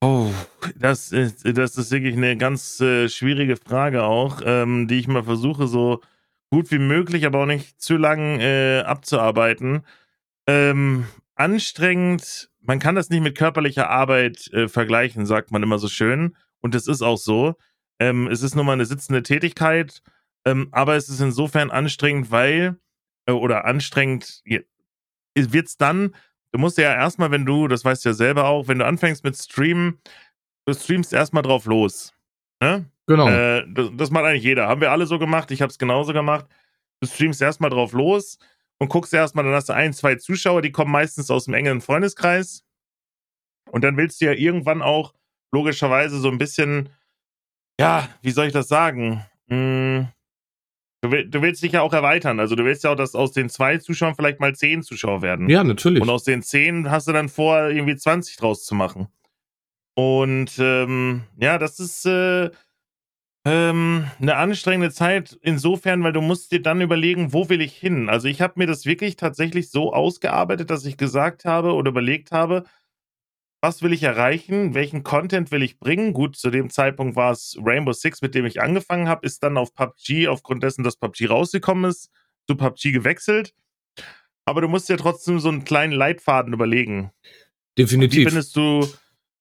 Oh, das ist, das ist wirklich eine ganz äh, schwierige Frage auch, ähm, die ich mal versuche, so gut wie möglich, aber auch nicht zu lang äh, abzuarbeiten. Ähm, anstrengend, man kann das nicht mit körperlicher Arbeit äh, vergleichen, sagt man immer so schön. Und das ist auch so. Ähm, es ist nur mal eine sitzende Tätigkeit, ähm, aber es ist insofern anstrengend, weil, äh, oder anstrengend, wird es dann, du musst ja erstmal, wenn du, das weißt du ja selber auch, wenn du anfängst mit Streamen, du streamst erstmal drauf los. Ne? Genau. Äh, das, das, macht eigentlich jeder. Haben wir alle so gemacht, ich habe es genauso gemacht. Du streamst erstmal drauf los und guckst erstmal, dann hast du ein, zwei Zuschauer, die kommen meistens aus dem engeren Freundeskreis. Und dann willst du ja irgendwann auch logischerweise so ein bisschen, ja, wie soll ich das sagen? Hm, Du, will, du, willst dich ja auch erweitern. Also du willst ja auch, dass aus den zwei Zuschauern vielleicht mal zehn Zuschauer werden. Ja, natürlich. Und aus den zehn hast du dann vor, irgendwie 20 draus zu machen. Und ähm, ja, das ist äh, ähm, eine anstrengende Zeit insofern, weil du musst dir dann überlegen, wo will ich hin. Also ich habe mir das wirklich tatsächlich so ausgearbeitet, dass ich gesagt habe oder überlegt habe, was will ich erreichen, welchen Content will ich bringen. Gut, zu dem Zeitpunkt war es Rainbow Six, mit dem ich angefangen habe, ist dann auf PUBG, aufgrund dessen, dass PUBG rausgekommen ist, zu PUBG gewechselt. Aber du musst dir trotzdem so einen kleinen Leitfaden überlegen. Definitiv. Wie findest du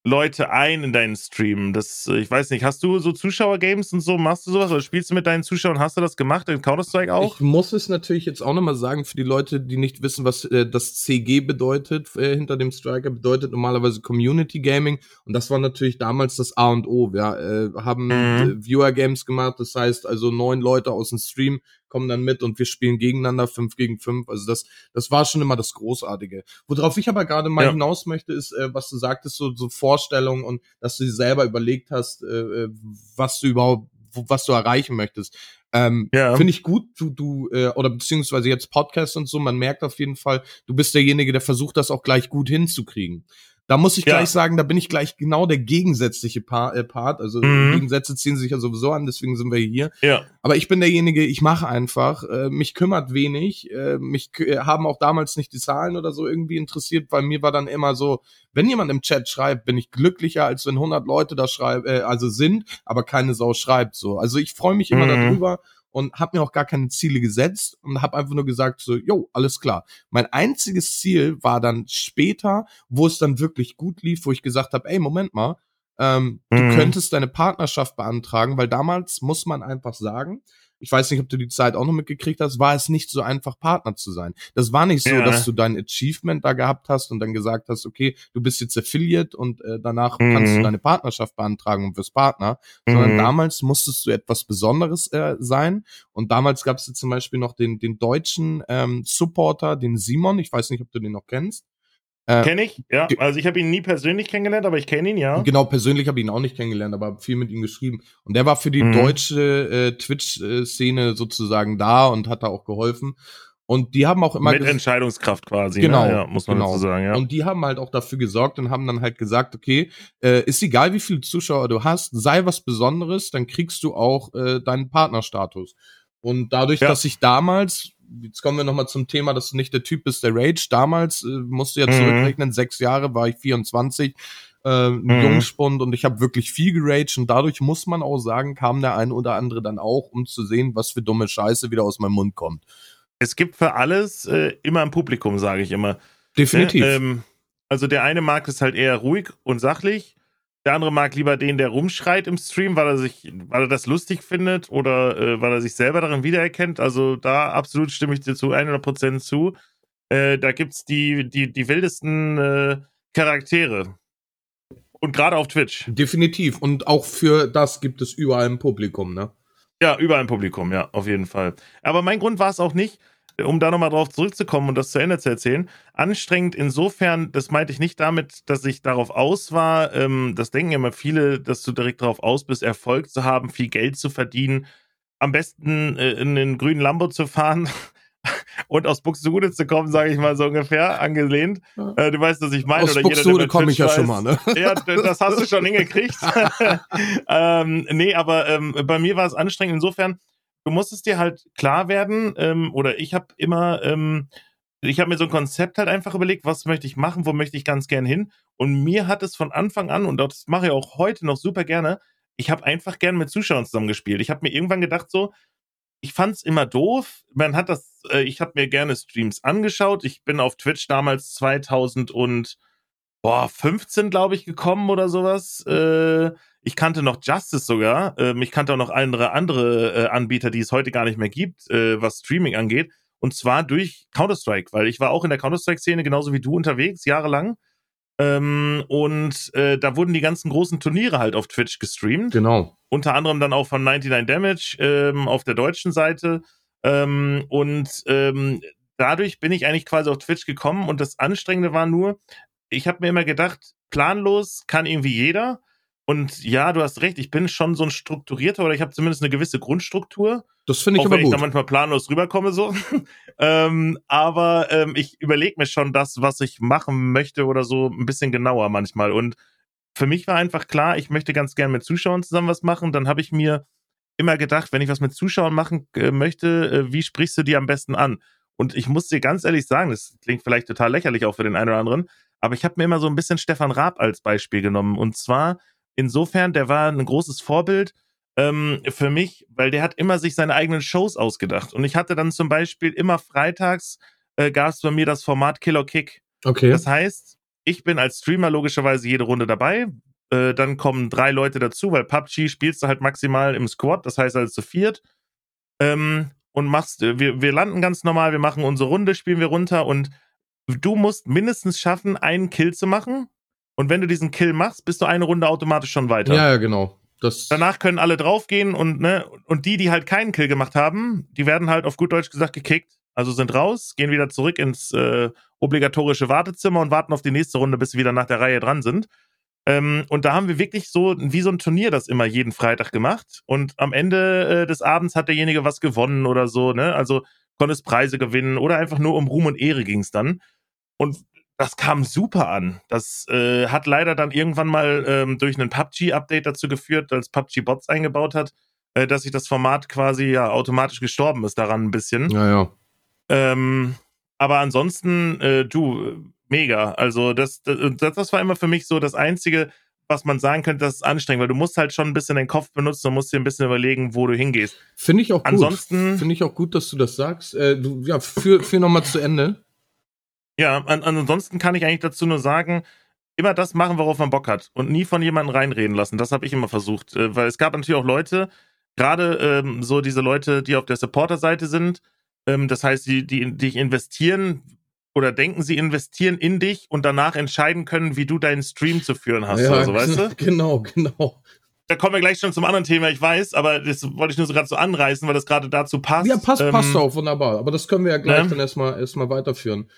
Leute ein in deinen Stream? Das, äh, ich weiß nicht, hast du so Zuschauergames und so, machst du sowas oder spielst du mit deinen Zuschauern? Hast du das gemacht in Counter-Strike auch? Ich muss es natürlich jetzt auch nochmal sagen, für die Leute, die nicht wissen, was äh, das CG bedeutet, äh, hinter dem Striker, bedeutet normalerweise Community Gaming. Und das war natürlich damals das A und O. Wir äh, haben mhm. Viewer Games gemacht, das heißt also neun Leute aus dem Stream kommen dann mit und wir spielen gegeneinander fünf gegen fünf. Also das, das war schon immer das Großartige. Worauf ich aber gerade mal ja. hinaus möchte, ist, äh, was du sagtest, so, so Vorstellungen und dass du dir selber überlegt hast, äh, äh was du überhaupt, was du erreichen möchtest. Ähm, ja. Finde ich gut, du, du, äh, oder beziehungsweise jetzt Podcast und so, man merkt auf jeden Fall, du bist derjenige, der versucht, das auch gleich gut hinzukriegen. Da muss ich ja. gleich sagen, da bin ich gleich genau der gegensätzliche Part. Äh, Part. Also mhm. Gegensätze ziehen sich ja sowieso an, deswegen sind wir hier. Ja. Aber ich bin derjenige, ich mache einfach, äh, mich kümmert wenig, äh, mich äh, haben auch damals nicht die Zahlen oder so irgendwie interessiert, weil mir war dann immer so, wenn jemand im Chat schreibt, bin ich glücklicher, als wenn 100 Leute da schreiben, äh, also sind, aber keine Sau schreibt so. Also ich freue mich immer mhm. darüber und habe mir auch gar keine Ziele gesetzt und habe einfach nur gesagt so, jo, alles klar. Mein einziges Ziel war dann später, wo es dann wirklich gut lief, wo ich gesagt habe, ey, Moment mal, ähm, mhm. du könntest deine Partnerschaft beantragen, weil damals muss man einfach sagen, ich weiß nicht, ob du die Zeit auch noch mitgekriegt hast, war es nicht so einfach, Partner zu sein. Das war nicht so, ja. dass du dein Achievement da gehabt hast und dann gesagt hast, okay, du bist jetzt Affiliate und äh, danach mhm. kannst du deine Partnerschaft beantragen und wirst Partner, mhm. sondern damals musstest du etwas Besonderes äh, sein. Und damals gab es zum Beispiel noch den, den deutschen ähm, Supporter, den Simon, ich weiß nicht, ob du den noch kennst. Äh, kenne ich, ja. Also ich habe ihn nie persönlich kennengelernt, aber ich kenne ihn, ja. Genau, persönlich habe ich ihn auch nicht kennengelernt, aber viel mit ihm geschrieben. Und der war für die mhm. deutsche äh, Twitch-Szene sozusagen da und hat da auch geholfen. Und die haben auch immer mit Entscheidungskraft quasi, ne? genau, ne? ja, muss man genau. dazu sagen, ja. Und die haben halt auch dafür gesorgt und haben dann halt gesagt, okay, äh, ist egal, wie viele Zuschauer du hast, sei was Besonderes, dann kriegst du auch äh, deinen Partnerstatus. Und dadurch, ja. dass ich damals jetzt kommen wir nochmal zum Thema, dass du nicht der Typ bist, der Rage. Damals äh, musst du ja mhm. zurückrechnen, sechs Jahre war ich 24, äh, mhm. Jungspund und ich habe wirklich viel geraged und dadurch muss man auch sagen, kam der ein oder andere dann auch, um zu sehen, was für dumme Scheiße wieder aus meinem Mund kommt. Es gibt für alles äh, immer ein Publikum, sage ich immer. Definitiv. Ähm, also der eine mag es halt eher ruhig und sachlich der andere mag lieber den, der rumschreit im Stream, weil er sich, weil er das lustig findet oder äh, weil er sich selber darin wiedererkennt. Also da absolut stimme ich dir zu 100% zu. Äh, da gibt's die, die, die wildesten äh, Charaktere. Und gerade auf Twitch. Definitiv. Und auch für das gibt es überall ein Publikum, ne? Ja, überall ein Publikum, ja, auf jeden Fall. Aber mein Grund war es auch nicht, um da nochmal drauf zurückzukommen und das zu Ende zu erzählen, anstrengend insofern, das meinte ich nicht damit, dass ich darauf aus war, ähm, das denken immer viele, dass du direkt darauf aus bist, Erfolg zu haben, viel Geld zu verdienen, am besten äh, in den grünen Lambo zu fahren (laughs) und aus Buxtehude zu kommen, sage ich mal so ungefähr, angelehnt. Äh, du weißt, was ich meine. Aus oder Buxtehude komme ich ja schon mal, ne? Ja, das hast du schon hingekriegt. (laughs) (laughs) ähm, nee, aber ähm, bei mir war es anstrengend insofern, du musst es dir halt klar werden, ähm, oder ich habe immer, ähm, ich habe mir so ein Konzept halt einfach überlegt, was möchte ich machen, wo möchte ich ganz gern hin. Und mir hat es von Anfang an, und das mache ich auch heute noch super gerne, ich habe einfach gern mit Zuschauern zusammengespielt. Ich habe mir irgendwann gedacht, so, ich fand's immer doof. Man hat das, äh, ich habe mir gerne Streams angeschaut. Ich bin auf Twitch damals 2015, glaube ich, gekommen oder sowas. Äh, ich kannte noch Justice sogar. Ähm, ich kannte auch noch andere, andere äh, Anbieter, die es heute gar nicht mehr gibt, äh, was Streaming angeht. Und zwar durch Counter-Strike, weil ich war auch in der Counter-Strike-Szene genauso wie du unterwegs, jahrelang. Ähm, und äh, da wurden die ganzen großen Turniere halt auf Twitch gestreamt. Genau. Unter anderem dann auch von 99 Damage ähm, auf der deutschen Seite. Ähm, und ähm, dadurch bin ich eigentlich quasi auf Twitch gekommen. Und das Anstrengende war nur, ich habe mir immer gedacht, planlos kann irgendwie jeder. Und ja, du hast recht, ich bin schon so ein strukturierter oder ich habe zumindest eine gewisse Grundstruktur. Das finde ich auch aber wenn gut. ich da manchmal planlos rüberkomme so. (laughs) ähm, aber ähm, ich überlege mir schon das, was ich machen möchte oder so ein bisschen genauer manchmal. Und für mich war einfach klar, ich möchte ganz gern mit Zuschauern zusammen was machen. Dann habe ich mir immer gedacht, wenn ich was mit Zuschauern machen äh, möchte, äh, wie sprichst du die am besten an? Und ich muss dir ganz ehrlich sagen, das klingt vielleicht total lächerlich auch für den einen oder anderen, aber ich habe mir immer so ein bisschen Stefan Raab als Beispiel genommen. Und zwar insofern, der war ein großes Vorbild ähm, für mich, weil der hat immer sich seine eigenen Shows ausgedacht. Und ich hatte dann zum Beispiel immer freitags äh, gab es bei mir das Format Killer Kick. Okay. Das heißt, ich bin als Streamer logischerweise jede Runde dabei. Äh, dann kommen drei Leute dazu, weil PUBG spielst du halt maximal im Squad, das heißt also zu viert. Ähm, und machst, äh, wir, wir landen ganz normal, wir machen unsere Runde, spielen wir runter und du musst mindestens schaffen, einen Kill zu machen. Und wenn du diesen Kill machst, bist du eine Runde automatisch schon weiter. Ja, ja, genau. Das Danach können alle draufgehen und, ne, und die, die halt keinen Kill gemacht haben, die werden halt auf gut Deutsch gesagt gekickt. Also sind raus, gehen wieder zurück ins äh, obligatorische Wartezimmer und warten auf die nächste Runde, bis sie wieder nach der Reihe dran sind. Ähm, und da haben wir wirklich so wie so ein Turnier das immer jeden Freitag gemacht. Und am Ende äh, des Abends hat derjenige was gewonnen oder so, ne? Also konntest Preise gewinnen oder einfach nur um Ruhm und Ehre ging es dann. Und das kam super an. Das äh, hat leider dann irgendwann mal ähm, durch einen PUBG-Update dazu geführt, als PUBG Bots eingebaut hat, äh, dass sich das Format quasi ja automatisch gestorben ist daran ein bisschen. ja, ja. Ähm, aber ansonsten, äh, du, mega. Also das, das, das war immer für mich so das Einzige, was man sagen könnte, das ist anstrengend, weil du musst halt schon ein bisschen den Kopf benutzen und musst dir ein bisschen überlegen, wo du hingehst. Finde ich auch gut. Ansonsten- Finde ich auch gut, dass du das sagst. Äh, du, ja, für, für nochmal zu Ende. Ja, an, ansonsten kann ich eigentlich dazu nur sagen, immer das machen, worauf man Bock hat und nie von jemandem reinreden lassen. Das habe ich immer versucht, äh, weil es gab natürlich auch Leute, gerade ähm, so diese Leute, die auf der Supporter-Seite sind, ähm, das heißt, die, die, die investieren oder denken, sie investieren in dich und danach entscheiden können, wie du deinen Stream zu führen hast. ja, oder so, weißt du? (laughs) Genau, genau. Da kommen wir gleich schon zum anderen Thema, ich weiß, aber das wollte ich nur so gerade so anreißen, weil das gerade dazu passt. Ja, passt, Ähm, passt auch, wunderbar. Aber das können wir ja gleich ne? dann erstmal erstmal weiterführen.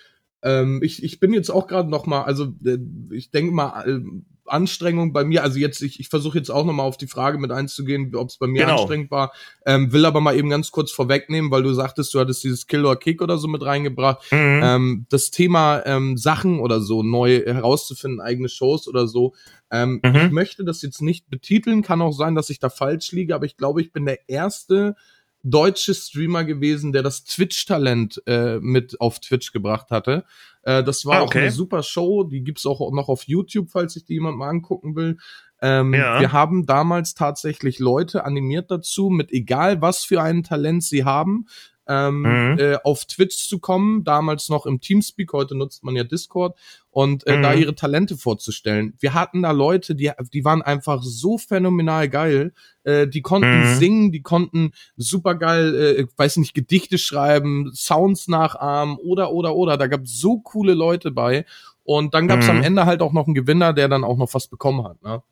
Ähm, ich, ich bin jetzt auch gerade noch mal, also äh, ich denke mal, äh, Anstrengung bei mir, also jetzt, ich, ich versuche jetzt auch noch mal auf die Frage mit einzugehen, ob es bei mir Genau. anstrengend war, ähm, will aber mal eben ganz kurz vorwegnehmen, weil du sagtest, du hattest dieses Kill or Kick oder so mit reingebracht. Mhm. Ähm, das Thema ähm, Sachen oder so neu herauszufinden, eigene Shows oder so. Ähm, Mhm. Ich möchte das jetzt nicht betiteln, kann auch sein, dass ich da falsch liege, aber ich glaube, ich bin der erste deutsche Streamer gewesen, der das Twitch-Talent äh, mit auf Twitch gebracht hatte. Äh, das war Ah, auch okay. eine super Show, die gibt's auch noch auf YouTube, falls sich die jemand mal angucken will. Ähm, Ja. Wir haben damals tatsächlich Leute animiert dazu, mit egal was für ein Talent sie haben, ähm, Mhm. äh, auf Twitch zu kommen, damals noch im Teamspeak, heute nutzt man ja Discord, und äh, Mhm. da ihre Talente vorzustellen. Wir hatten da Leute, die, die waren einfach so phänomenal geil, äh, die konnten Mhm. singen, die konnten super geil, äh, weiß nicht, Gedichte schreiben, Sounds nachahmen oder, oder, oder. Da gab es so coole Leute bei. Und dann gab es Mhm. am Ende halt auch noch einen Gewinner, der dann auch noch was bekommen hat. Ne?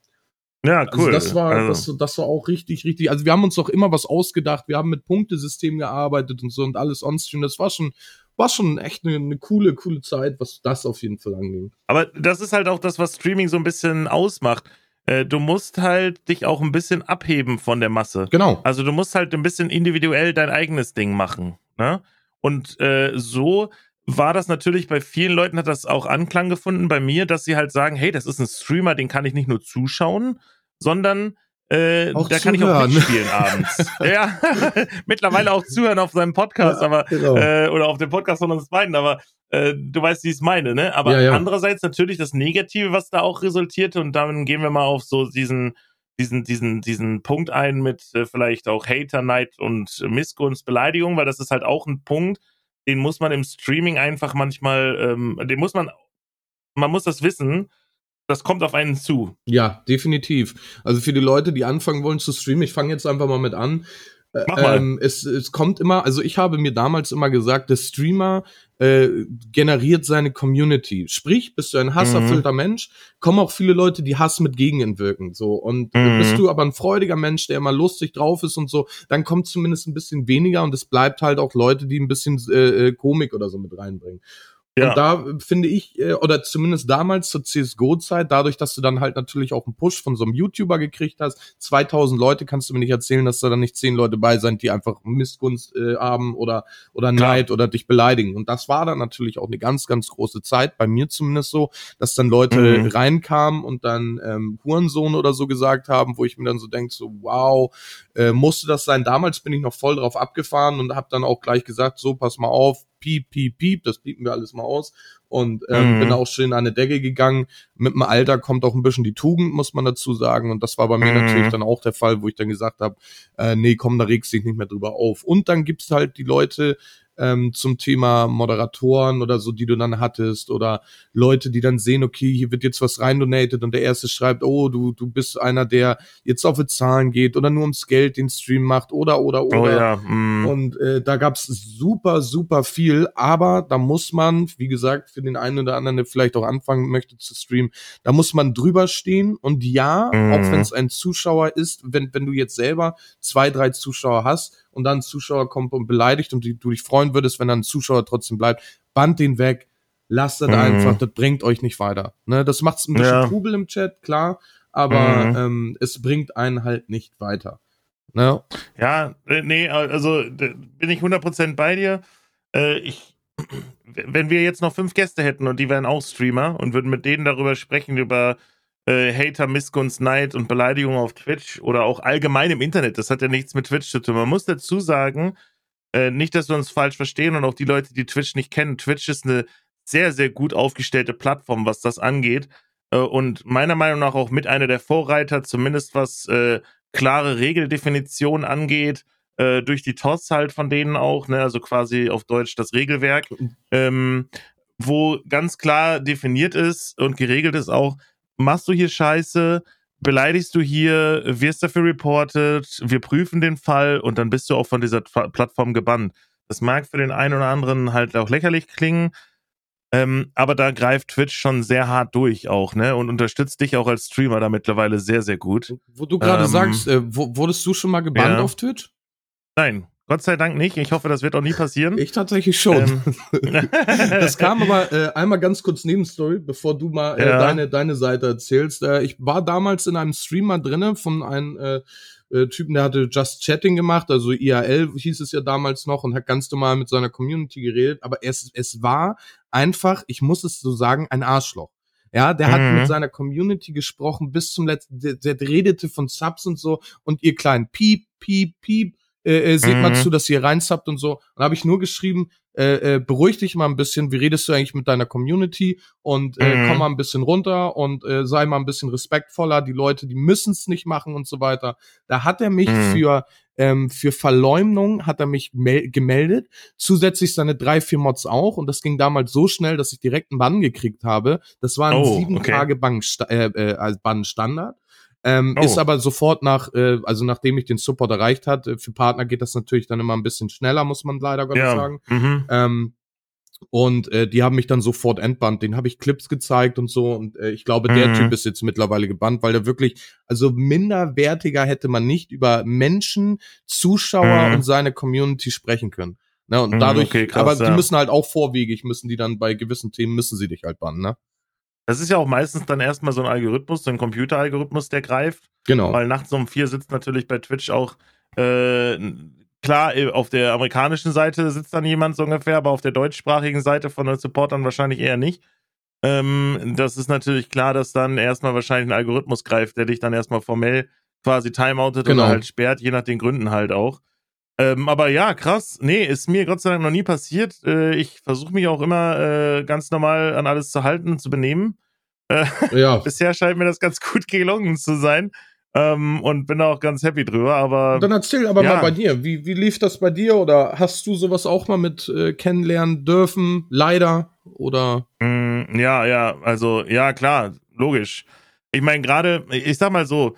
Ja, Also cool. das war, Also- das, das war auch richtig, richtig. Also wir haben uns doch immer was ausgedacht. Wir haben mit Punktesystem gearbeitet und so und alles on-stream. Das war schon, war schon echt eine, eine coole, coole Zeit, was das auf jeden Fall anging. Aber das ist halt auch das, was Streaming so ein bisschen ausmacht. Äh, du musst halt dich auch ein bisschen abheben von der Masse. Genau. Also du musst halt ein bisschen individuell dein eigenes Ding machen. Ne? Und äh, so war das natürlich bei vielen Leuten, hat das auch Anklang gefunden bei mir, dass sie halt sagen, hey, das ist ein Streamer, den kann ich nicht nur zuschauen, sondern äh, da kann ich auch mitspielen abends. (laughs) ja, (laughs) mittlerweile auch zuhören auf seinem Podcast, aber genau. äh, oder auf dem Podcast von uns beiden, aber äh, du weißt, wie ich es meine, ne? Aber Ja, ja. andererseits natürlich das Negative, was da auch resultierte, und dann gehen wir mal auf so diesen, diesen, diesen, diesen Punkt ein mit äh, vielleicht auch Hater, Neid und Missgunst, Beleidigung, weil das ist halt auch ein Punkt, den muss man im Streaming einfach manchmal, ähm, den muss man, man muss das wissen, das kommt auf einen zu. Ja, definitiv. Also für die Leute, die anfangen wollen zu streamen, ich fange jetzt einfach mal mit an. Äh, Mach mal. Ähm, es, es kommt immer, also ich habe mir damals immer gesagt, der Streamer äh, generiert seine Community. Sprich, bist du ein hasserfüllter Mensch, kommen auch viele Leute, die Hass mit gegenentwirken. So und äh, Mhm. bist du aber ein freudiger Mensch, der immer lustig drauf ist und so, dann kommt zumindest ein bisschen weniger und es bleibt halt auch Leute, die ein bisschen äh, äh, Komik oder so mit reinbringen. Ja. Und da finde ich, äh, oder zumindest damals zur CSGO-Zeit, dadurch, dass du dann halt natürlich auch einen Push von so einem YouTuber gekriegt hast, 2000 Leute, kannst du mir nicht erzählen, dass da dann nicht 10 Leute bei sind, die einfach Missgunst äh, haben oder, oder Klar. Neid oder dich beleidigen. Und das war dann natürlich auch eine ganz, ganz große Zeit, bei mir zumindest so, dass dann Leute Mhm. reinkamen und dann ähm, Hurensohn oder so gesagt haben, wo ich mir dann so denke, so wow, äh, musste das sein? Damals bin ich noch voll drauf abgefahren und habe dann auch gleich gesagt, so pass mal auf, piep, piep, piep, das piepen wir alles mal aus. Und ähm, mhm. bin auch schön an eine Decke gegangen. Mit dem Alter kommt auch ein bisschen die Tugend, muss man dazu sagen. Und das war bei mir mhm. natürlich dann auch der Fall, wo ich dann gesagt habe, äh, nee, komm, da regst dich nicht mehr drüber auf. Und dann gibt's halt die Leute, ähm, zum Thema Moderatoren oder so, die du dann hattest oder Leute, die dann sehen, okay, hier wird jetzt was rein donated und der erste schreibt, oh, du, du bist einer, der jetzt auf die Zahlen geht oder nur ums Geld den Stream macht oder, oder, oh oder. Oh ja, mm. Und äh, da gab's super, super viel, aber da muss man, wie gesagt, für den einen oder anderen, der vielleicht auch anfangen möchte zu streamen, da muss man drüber stehen und ja, mm. auch wenn es ein Zuschauer ist, wenn, wenn du jetzt selber zwei, drei Zuschauer hast, und dann ein Zuschauer kommt und beleidigt und du dich freuen würdest, wenn dann ein Zuschauer trotzdem bleibt, band den weg, lasst das mhm. einfach, das bringt euch nicht weiter. Ne, das macht ein bisschen ja. Trubel im Chat, klar, aber mhm. ähm, es bringt einen halt nicht weiter. Ne? Ja, äh, nee, also bin ich 100% bei dir. Äh, ich, wenn wir jetzt noch fünf Gäste hätten und die wären auch Streamer und würden mit denen darüber sprechen, über äh, Hater, Missgunst, Neid und Beleidigung auf Twitch oder auch allgemein im Internet. Das hat ja nichts mit Twitch zu tun. Man muss dazu sagen, äh, nicht, dass wir uns falsch verstehen und auch die Leute, die Twitch nicht kennen, Twitch ist eine sehr, sehr gut aufgestellte Plattform, was das angeht. Äh, und meiner Meinung nach auch mit einer der Vorreiter, zumindest was äh, klare Regeldefinition angeht, äh, durch die TOS halt von denen auch, ne, also quasi auf Deutsch das Regelwerk, ähm, wo ganz klar definiert ist und geregelt ist auch, machst du hier Scheiße, beleidigst du hier, wirst dafür reported, wir prüfen den Fall und dann bist du auch von dieser Plattform gebannt. Das mag für den einen oder anderen halt auch lächerlich klingen, ähm, aber da greift Twitch schon sehr hart durch auch, ne? Und unterstützt dich auch als Streamer da mittlerweile sehr, sehr gut. Wo du gerade ähm, sagst, äh, wurdest du schon mal gebannt ja. auf Twitch? Nein, Gott sei Dank nicht. Ich hoffe, das wird auch nie passieren. Ich tatsächlich schon. Ähm. (laughs) das kam aber äh, einmal ganz kurz Nebenstory, bevor du mal äh, ja. deine, deine Seite erzählst. Äh, ich war damals in einem Streamer drinne von einem äh, äh, Typen, der hatte Just Chatting gemacht, also IAL hieß es ja damals noch und hat ganz normal mit seiner Community geredet. Aber es, es war einfach, ich muss es so sagen, ein Arschloch. Ja, der mhm. hat mit mhm. seiner Community gesprochen bis zum letzten, der, der redete von Subs und so und ihr kleinen Piep, Piep, Piep äh, äh, seht mhm. mal zu, dass ihr reinsubbt und so. Dann habe ich nur geschrieben, äh, äh, beruhig dich mal ein bisschen, wie redest du eigentlich mit deiner Community und äh, mhm. komm mal ein bisschen runter und äh, sei mal ein bisschen respektvoller, die Leute, die müssen es nicht machen und so weiter. Da hat er mich mhm. für ähm, für Verleumdung hat er mich gemeldet, zusätzlich seine drei, vier Mods auch und das ging damals so schnell, dass ich direkt einen Bann gekriegt habe. Das war ein oh, sieben okay. Tage Bann, äh, äh, Bann Standard ähm, oh. Ist aber sofort nach, äh, also nachdem ich den Support erreicht hat, äh, für Partner geht das natürlich dann immer ein bisschen schneller, muss man leider Gottes ja. sagen. Mhm. Ähm, und äh, die haben mich dann sofort entbannt. Den habe ich Clips gezeigt und so. Und äh, ich glaube, der mhm. Typ ist jetzt mittlerweile gebannt, weil der wirklich, also minderwertiger hätte man nicht über Menschen, Zuschauer mhm. und seine Community sprechen können. Ne? Und mhm, dadurch, okay, krass, aber ja. die müssen halt auch vorwiegig, müssen die dann bei gewissen Themen, müssen sie dich halt bannen, ne? Das ist ja auch meistens dann erstmal so ein Algorithmus, so ein Computeralgorithmus, der greift. Genau. Weil nachts um vier sitzt natürlich bei Twitch auch, äh, klar, äh, auf der amerikanischen Seite sitzt dann jemand so ungefähr, aber auf der deutschsprachigen Seite von den Supportern wahrscheinlich eher nicht. Ähm, das ist natürlich klar, dass dann erstmal wahrscheinlich ein Algorithmus greift, der dich dann erstmal formell quasi timeoutet genau. oder halt sperrt, je nach den Gründen halt auch. Ähm, aber ja, krass. Nee, ist mir Gott sei Dank noch nie passiert. Äh, ich versuche mich auch immer äh, ganz normal an alles zu halten und zu benehmen. Äh, ja. (laughs) bisher scheint mir das ganz gut gelungen zu sein. Ähm, und bin auch ganz happy drüber, aber. Dann erzähl aber ja. mal bei dir. Wie, wie lief das bei dir? Oder hast du sowas auch mal mit äh, kennenlernen dürfen? Leider? Oder? Mm, ja, ja, also, ja, klar, logisch. Ich meine, gerade, ich sag mal so,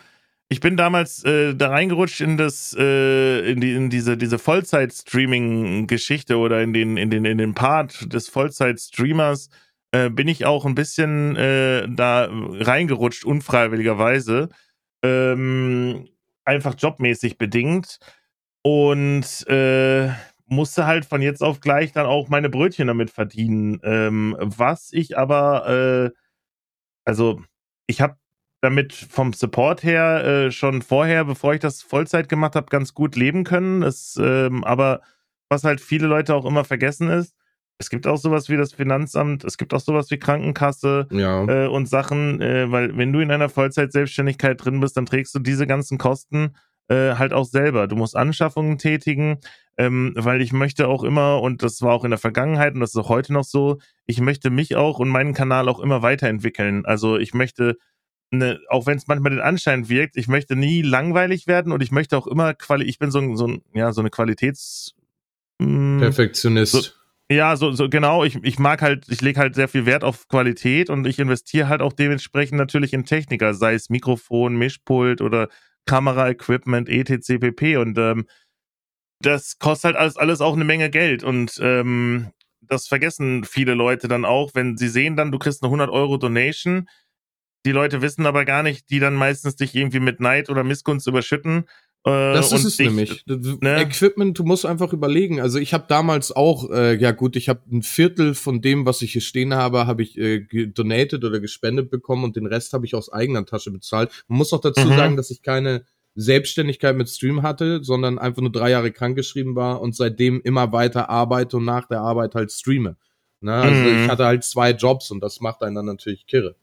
ich bin damals äh, da reingerutscht in das, äh, in, die, in diese, diese Vollzeit-Streaming-Geschichte oder in den, in den, in den Part des Vollzeit-Streamers äh, bin ich auch ein bisschen äh, da reingerutscht, unfreiwilligerweise. Ähm, einfach jobmäßig bedingt. Und äh, musste halt von jetzt auf gleich dann auch meine Brötchen damit verdienen. Ähm, was ich aber, äh, also ich habe damit vom Support her äh, schon vorher, bevor ich das Vollzeit gemacht habe, ganz gut leben können. Es, ähm, aber was halt viele Leute auch immer vergessen ist, es gibt auch sowas wie das Finanzamt, es gibt auch sowas wie Krankenkasse ja. äh, und Sachen, äh, weil wenn du in einer Vollzeit-Selbstständigkeit drin bist, dann trägst du diese ganzen Kosten äh, halt auch selber. Du musst Anschaffungen tätigen, ähm, weil ich möchte auch immer, und das war auch in der Vergangenheit und das ist auch heute noch so, ich möchte mich auch und meinen Kanal auch immer weiterentwickeln. Also ich möchte, ne, auch wenn es manchmal den Anschein wirkt, ich möchte nie langweilig werden und ich möchte auch immer Quali, ich bin so, ein, so, ein, ja, so eine Qualitäts mh, hm, Perfektionist. So, ja, so, so genau. Ich, ich mag halt, ich lege halt sehr viel Wert auf Qualität und ich investiere halt auch dementsprechend natürlich in Techniker, sei es Mikrofon, Mischpult oder Kamera-Equipment, etc. pp. Und ähm, das kostet halt alles, alles auch eine Menge Geld. Und ähm, das vergessen viele Leute dann auch, wenn sie sehen dann, du kriegst eine 100 Euro Donation. Die Leute wissen aber gar nicht, die dann meistens dich irgendwie mit Neid oder Missgunst überschütten äh, das ist es dich, nämlich. Ne? Equipment, du musst einfach überlegen. Also ich habe damals auch, äh, ja gut, ich habe ein Viertel von dem, was ich hier stehen habe, habe ich äh, donated oder gespendet bekommen und den Rest habe ich aus eigener Tasche bezahlt. Man muss auch dazu mhm. sagen, dass ich keine Selbstständigkeit mit Stream hatte, sondern einfach nur drei Jahre krankgeschrieben war und seitdem immer weiter arbeite und nach der Arbeit halt streame. Ne? Also mhm. ich hatte halt zwei Jobs und das macht einen dann natürlich kirre.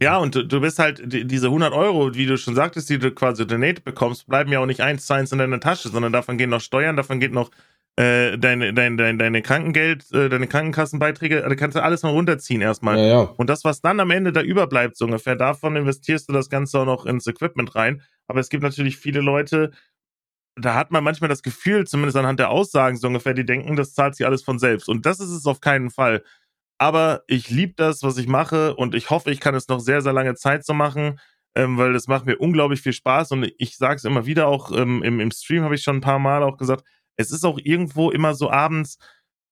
Ja, und du, du bist halt, die, diese 100 Euro, wie du schon sagtest, die du quasi donate bekommst, bleiben ja auch nicht eins zu eins in deiner Tasche, sondern davon gehen noch Steuern, davon geht noch äh, deine, deine, deine, deine Krankengeld, äh, deine Krankenkassenbeiträge, da kannst du alles mal runterziehen erstmal. Ja, ja. Und das, was dann am Ende da überbleibt, so ungefähr, davon investierst du das Ganze auch noch ins Equipment rein. Aber es gibt natürlich viele Leute, da hat man manchmal das Gefühl, zumindest anhand der Aussagen so ungefähr, die denken, das zahlt sich alles von selbst. Und das ist es auf keinen Fall. Aber ich liebe das, was ich mache und ich hoffe, ich kann es noch sehr, sehr lange Zeit so machen, ähm, weil das macht mir unglaublich viel Spaß und ich sage es immer wieder, auch ähm, im, im Stream habe ich schon ein paar Mal auch gesagt, es ist auch irgendwo immer so abends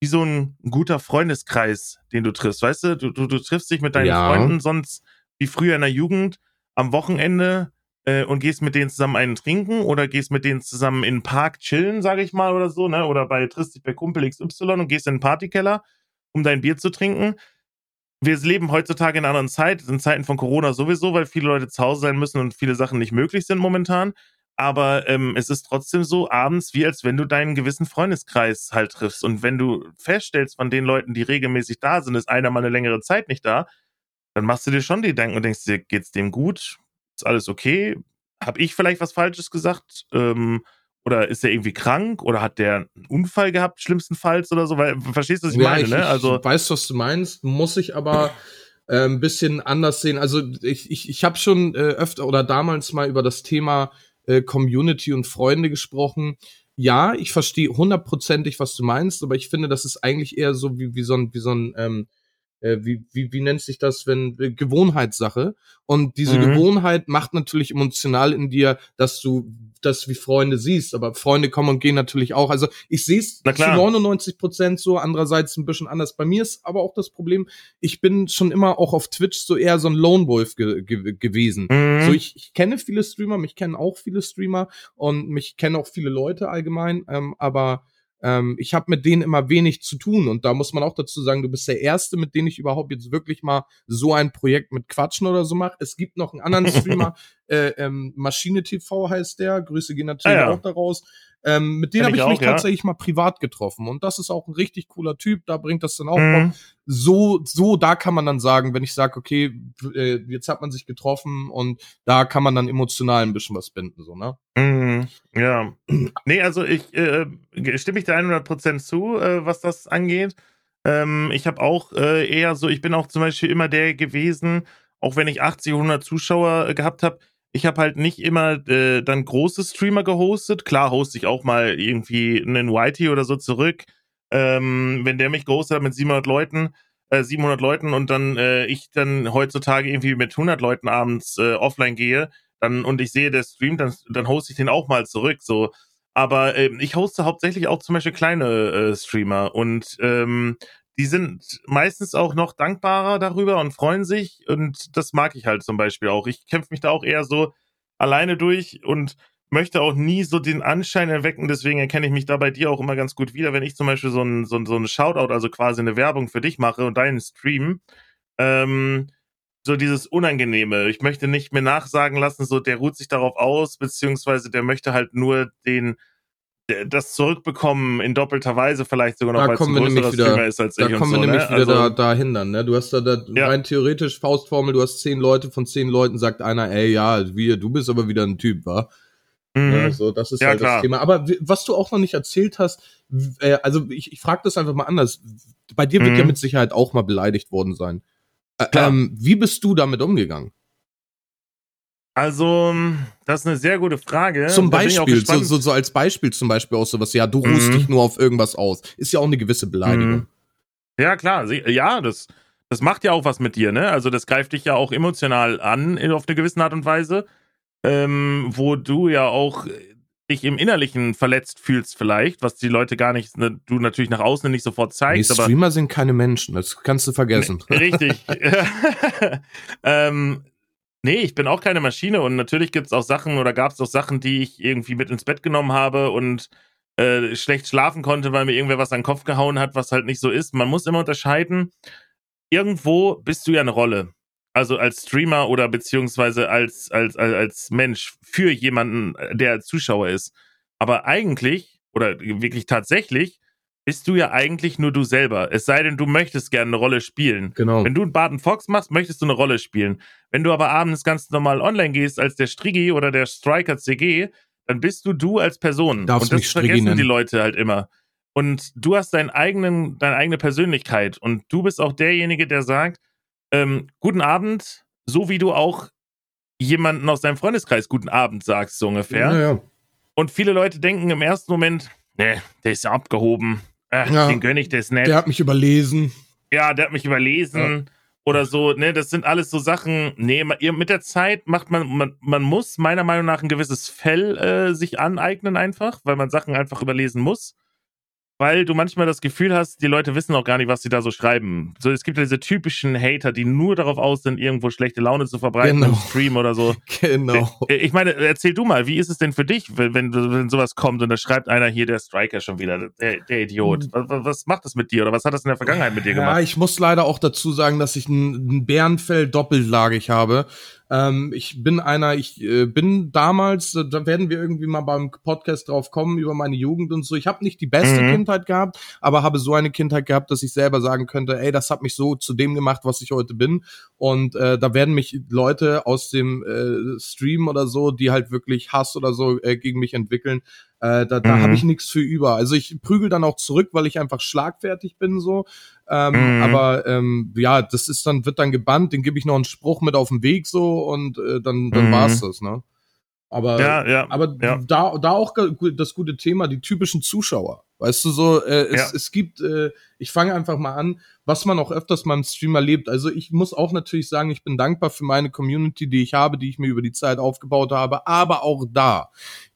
wie so ein guter Freundeskreis, den du triffst. Weißt du, du, du, du triffst dich mit deinen ja. Freunden sonst wie früher in der Jugend am Wochenende äh, und gehst mit denen zusammen einen trinken oder gehst mit denen zusammen in den Park chillen, sage ich mal, oder so, ne? Oder bei triffst dich bei Kumpel XY und gehst in den Partykeller um dein Bier zu trinken. Wir leben heutzutage in einer anderen Zeit, in Zeiten von Corona sowieso, weil viele Leute zu Hause sein müssen und viele Sachen nicht möglich sind momentan. Aber ähm, es ist trotzdem so abends, wie als wenn du deinen gewissen Freundeskreis halt triffst. Und wenn du feststellst, von den Leuten, die regelmäßig da sind, ist einer mal eine längere Zeit nicht da, dann machst du dir schon die Gedanken und denkst dir, geht's dem gut? Ist alles okay? Hab ich vielleicht was Falsches gesagt? Ähm, oder ist er irgendwie krank oder hat der einen Unfall gehabt, schlimmstenfalls oder so? Weil, verstehst du, was ich ja, meine? Ich, ne? also, ich weiß, was du meinst, muss ich aber äh, ein bisschen anders sehen. Also ich, ich, ich habe schon äh, öfter oder damals mal über das Thema äh, Community und Freunde gesprochen. Ja, ich verstehe hundertprozentig, was du meinst, aber ich finde, das ist eigentlich eher so wie, wie so ein, wie so ein ähm, äh, wie, wie, wie nennt sich das, wenn äh, Gewohnheitssache. Und diese mhm. Gewohnheit macht natürlich emotional in dir, dass du das wie Freunde siehst, aber Freunde kommen und gehen natürlich auch. Also ich sehe es zu 99 Prozent so, andererseits ein bisschen anders. Bei mir ist aber auch das Problem, ich bin schon immer auch auf Twitch so eher so ein Lone Wolf ge ge gewesen. Mhm. So ich, ich kenne viele Streamer, mich kennen auch viele Streamer und mich kennen auch viele Leute allgemein, ähm, aber ähm, ich habe mit denen immer wenig zu tun. Und da muss man auch dazu sagen, du bist der Erste, mit dem ich überhaupt jetzt wirklich mal so ein Projekt mit Quatschen oder so mache. Es gibt noch einen anderen (laughs) Streamer, äh, ähm, Maschine TV heißt der. Grüße gehen natürlich ah, ja. auch daraus. Ähm, mit denen habe ich, ich mich ja. tatsächlich mal privat getroffen. Und das ist auch ein richtig cooler Typ, da bringt das dann auch mhm. So, so, da kann man dann sagen, wenn ich sage, okay, äh, jetzt hat man sich getroffen und da kann man dann emotional ein bisschen was binden, so, ne? Mhm. Ja. nee, also ich äh, stimme ich da 100% zu, äh, was das angeht. Ähm, ich habe auch äh, eher so, ich bin auch zum Beispiel immer der gewesen, auch wenn ich 80, 100 Zuschauer äh, gehabt habe, ich habe halt nicht immer äh, dann große Streamer gehostet. Klar hoste ich auch mal irgendwie einen Whitey oder so zurück. Ähm, wenn der mich gehostet hat mit 700 Leuten, äh, 700 Leuten und dann äh, ich dann heutzutage irgendwie mit 100 Leuten abends äh, offline gehe, dann und ich sehe, der streamt, dann, dann hoste ich den auch mal zurück. So, aber äh, ich hoste hauptsächlich auch zum Beispiel kleine äh, Streamer und ähm, die sind meistens auch noch dankbarer darüber und freuen sich. Und das mag ich halt zum Beispiel auch. Ich kämpfe mich da auch eher so alleine durch und möchte auch nie so den Anschein erwecken. Deswegen erkenne ich mich da bei dir auch immer ganz gut wieder, wenn ich zum Beispiel so ein, so so ein Shoutout, also quasi eine Werbung für dich mache und deinen Stream. Ähm, so dieses Unangenehme. Ich möchte nicht mir nachsagen lassen, so der ruht sich darauf aus, beziehungsweise der möchte halt nur den das zurückbekommen in doppelter Weise vielleicht sogar noch, da weil es ein größerer wieder, Streamer ist als da ich Da kommen wir so, nämlich ne? wieder also, da, da hindern, ne? Du hast da, da ja. rein theoretisch Faustformel, du hast zehn Leute, von zehn Leuten sagt einer, ey, ja, wie, du bist aber wieder ein Typ, wa? Mhm. Ja, so, das ist ja, halt klar. das Thema. Aber was du auch noch nicht erzählt hast, äh, also ich, ich frage das einfach mal anders. Bei dir wird mhm. ja mit Sicherheit auch mal beleidigt worden sein. Äh, ähm, wie bist du damit umgegangen? Also, das ist eine sehr gute Frage. Zum Beispiel, so, so, so, als Beispiel zum Beispiel auch sowas, ja, du ruhst mhm. dich nur auf irgendwas aus. Ist ja auch eine gewisse Beleidigung. Mhm. Ja, klar. Ja, das, das macht ja auch was mit dir, ne? Also, das greift dich ja auch emotional an, auf eine gewisse Art und Weise, ähm, wo du ja auch dich im Innerlichen verletzt fühlst vielleicht, was die Leute gar nicht, ne, du natürlich nach außen nicht sofort zeigst. Nee, Streamer sind keine Menschen, das kannst du vergessen. Richtig. (laughs) (laughs) ähm, Nee, ich bin auch keine Maschine und natürlich gibt es auch Sachen oder gab es auch Sachen, die ich irgendwie mit ins Bett genommen habe und äh, schlecht schlafen konnte, weil mir irgendwer was an den Kopf gehauen hat, was halt nicht so ist. Man muss immer unterscheiden, irgendwo bist du ja eine Rolle. Also als Streamer oder beziehungsweise als, als, als, als Mensch für jemanden, der Zuschauer ist. Aber eigentlich oder wirklich tatsächlich bist du ja eigentlich nur du selber. Es sei denn, du möchtest gerne eine Rolle spielen. Genau. Wenn du einen Barton Fox machst, möchtest du eine Rolle spielen. Wenn du aber abends ganz normal online gehst als der Strigi oder der Striker CG, dann bist du du als Person. Darfst und das vergessen nennen. die Leute halt immer. Und du hast deinen eigenen, deine eigene Persönlichkeit. Und du bist auch derjenige, der sagt, ähm, guten Abend, so wie du auch jemanden aus deinem Freundeskreis guten Abend sagst, so ungefähr. Ja, ja. Und viele Leute denken im ersten Moment, ne, der ist ja abgehoben. Ach, ja, den gönne ich das nicht. Der hat mich überlesen. Ja, der hat mich überlesen. Ja. Oder so, ne, das sind alles so Sachen. Nee, mit der Zeit macht man, man, man muss meiner Meinung nach ein gewisses Fell äh, sich aneignen einfach, weil man Sachen einfach überlesen muss weil du manchmal das Gefühl hast, die Leute wissen auch gar nicht, was sie da so schreiben. So, es gibt ja diese typischen Hater, die nur darauf aus sind, irgendwo schlechte Laune zu verbreiten genau. im Stream oder so. (laughs) Genau. Äh, ich meine, erzähl du mal, wie ist es denn für dich, wenn, wenn, wenn sowas kommt und da schreibt einer hier, der Striker schon wieder, der, der Idiot. Hm. Was, was, macht das mit dir oder was hat das in der Vergangenheit mit dir gemacht? Ja, ich muss leider auch dazu sagen, dass ich ein, ein Bärenfell doppeltlagig habe. Ähm, ich bin einer, ich äh, bin damals, äh, da werden wir irgendwie mal beim Podcast drauf kommen über meine Jugend und so. Ich habe nicht die beste mhm. Kindheit gehabt, aber habe so eine Kindheit gehabt, dass ich selber sagen könnte, ey, das hat mich so zu dem gemacht, was ich heute bin. Und äh, da werden mich Leute aus dem äh, Stream oder so, die halt wirklich Hass oder so äh, gegen mich entwickeln, äh, da da mhm. habe ich nichts für über. Also ich prügel dann auch zurück, weil ich einfach schlagfertig bin so. Ähm, mhm. Aber ähm, ja, das ist dann wird dann gebannt. Den gebe ich noch einen Spruch mit auf den Weg so und äh, dann dann mhm. war's das. Ne? Aber, ja, ja, aber ja. da, da auch das gute Thema, die typischen Zuschauer. Weißt du so, äh, es, es gibt, äh, ich fange einfach mal an, was man auch öfters mal im Stream erlebt. Also ich muss auch natürlich sagen, ich bin dankbar für meine Community, die ich habe, die ich mir über die Zeit aufgebaut habe. Aber auch da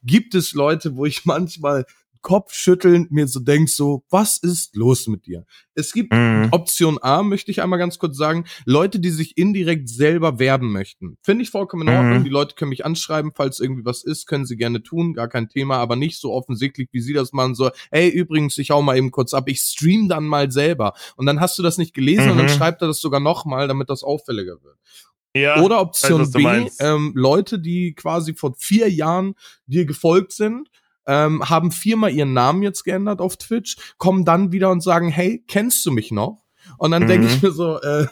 gibt es Leute, wo ich (laughs) manchmal kopfschüttelnd mir so denkst, so, was ist los mit dir? Es gibt mhm. Option A, möchte ich einmal ganz kurz sagen, Leute, die sich indirekt selber werben möchten. Finde ich vollkommen in Ordnung. Mhm. Die Leute können mich anschreiben, falls irgendwie was ist, können sie gerne tun, gar kein Thema, aber nicht so offensichtlich, wie sie das machen, so, ey, übrigens, ich hau mal eben kurz ab, ich stream dann mal selber. Und dann hast du das nicht gelesen mhm. und dann mhm. schreibt er das sogar nochmal, damit das auffälliger wird. Ja, Oder Option weiß, B, ähm, Leute, die quasi vor vier Jahren dir gefolgt sind ähm, haben viermal ihren Namen jetzt geändert auf Twitch, kommen dann wieder und sagen, hey, kennst du mich noch? Und dann mhm. denke ich mir so, äh,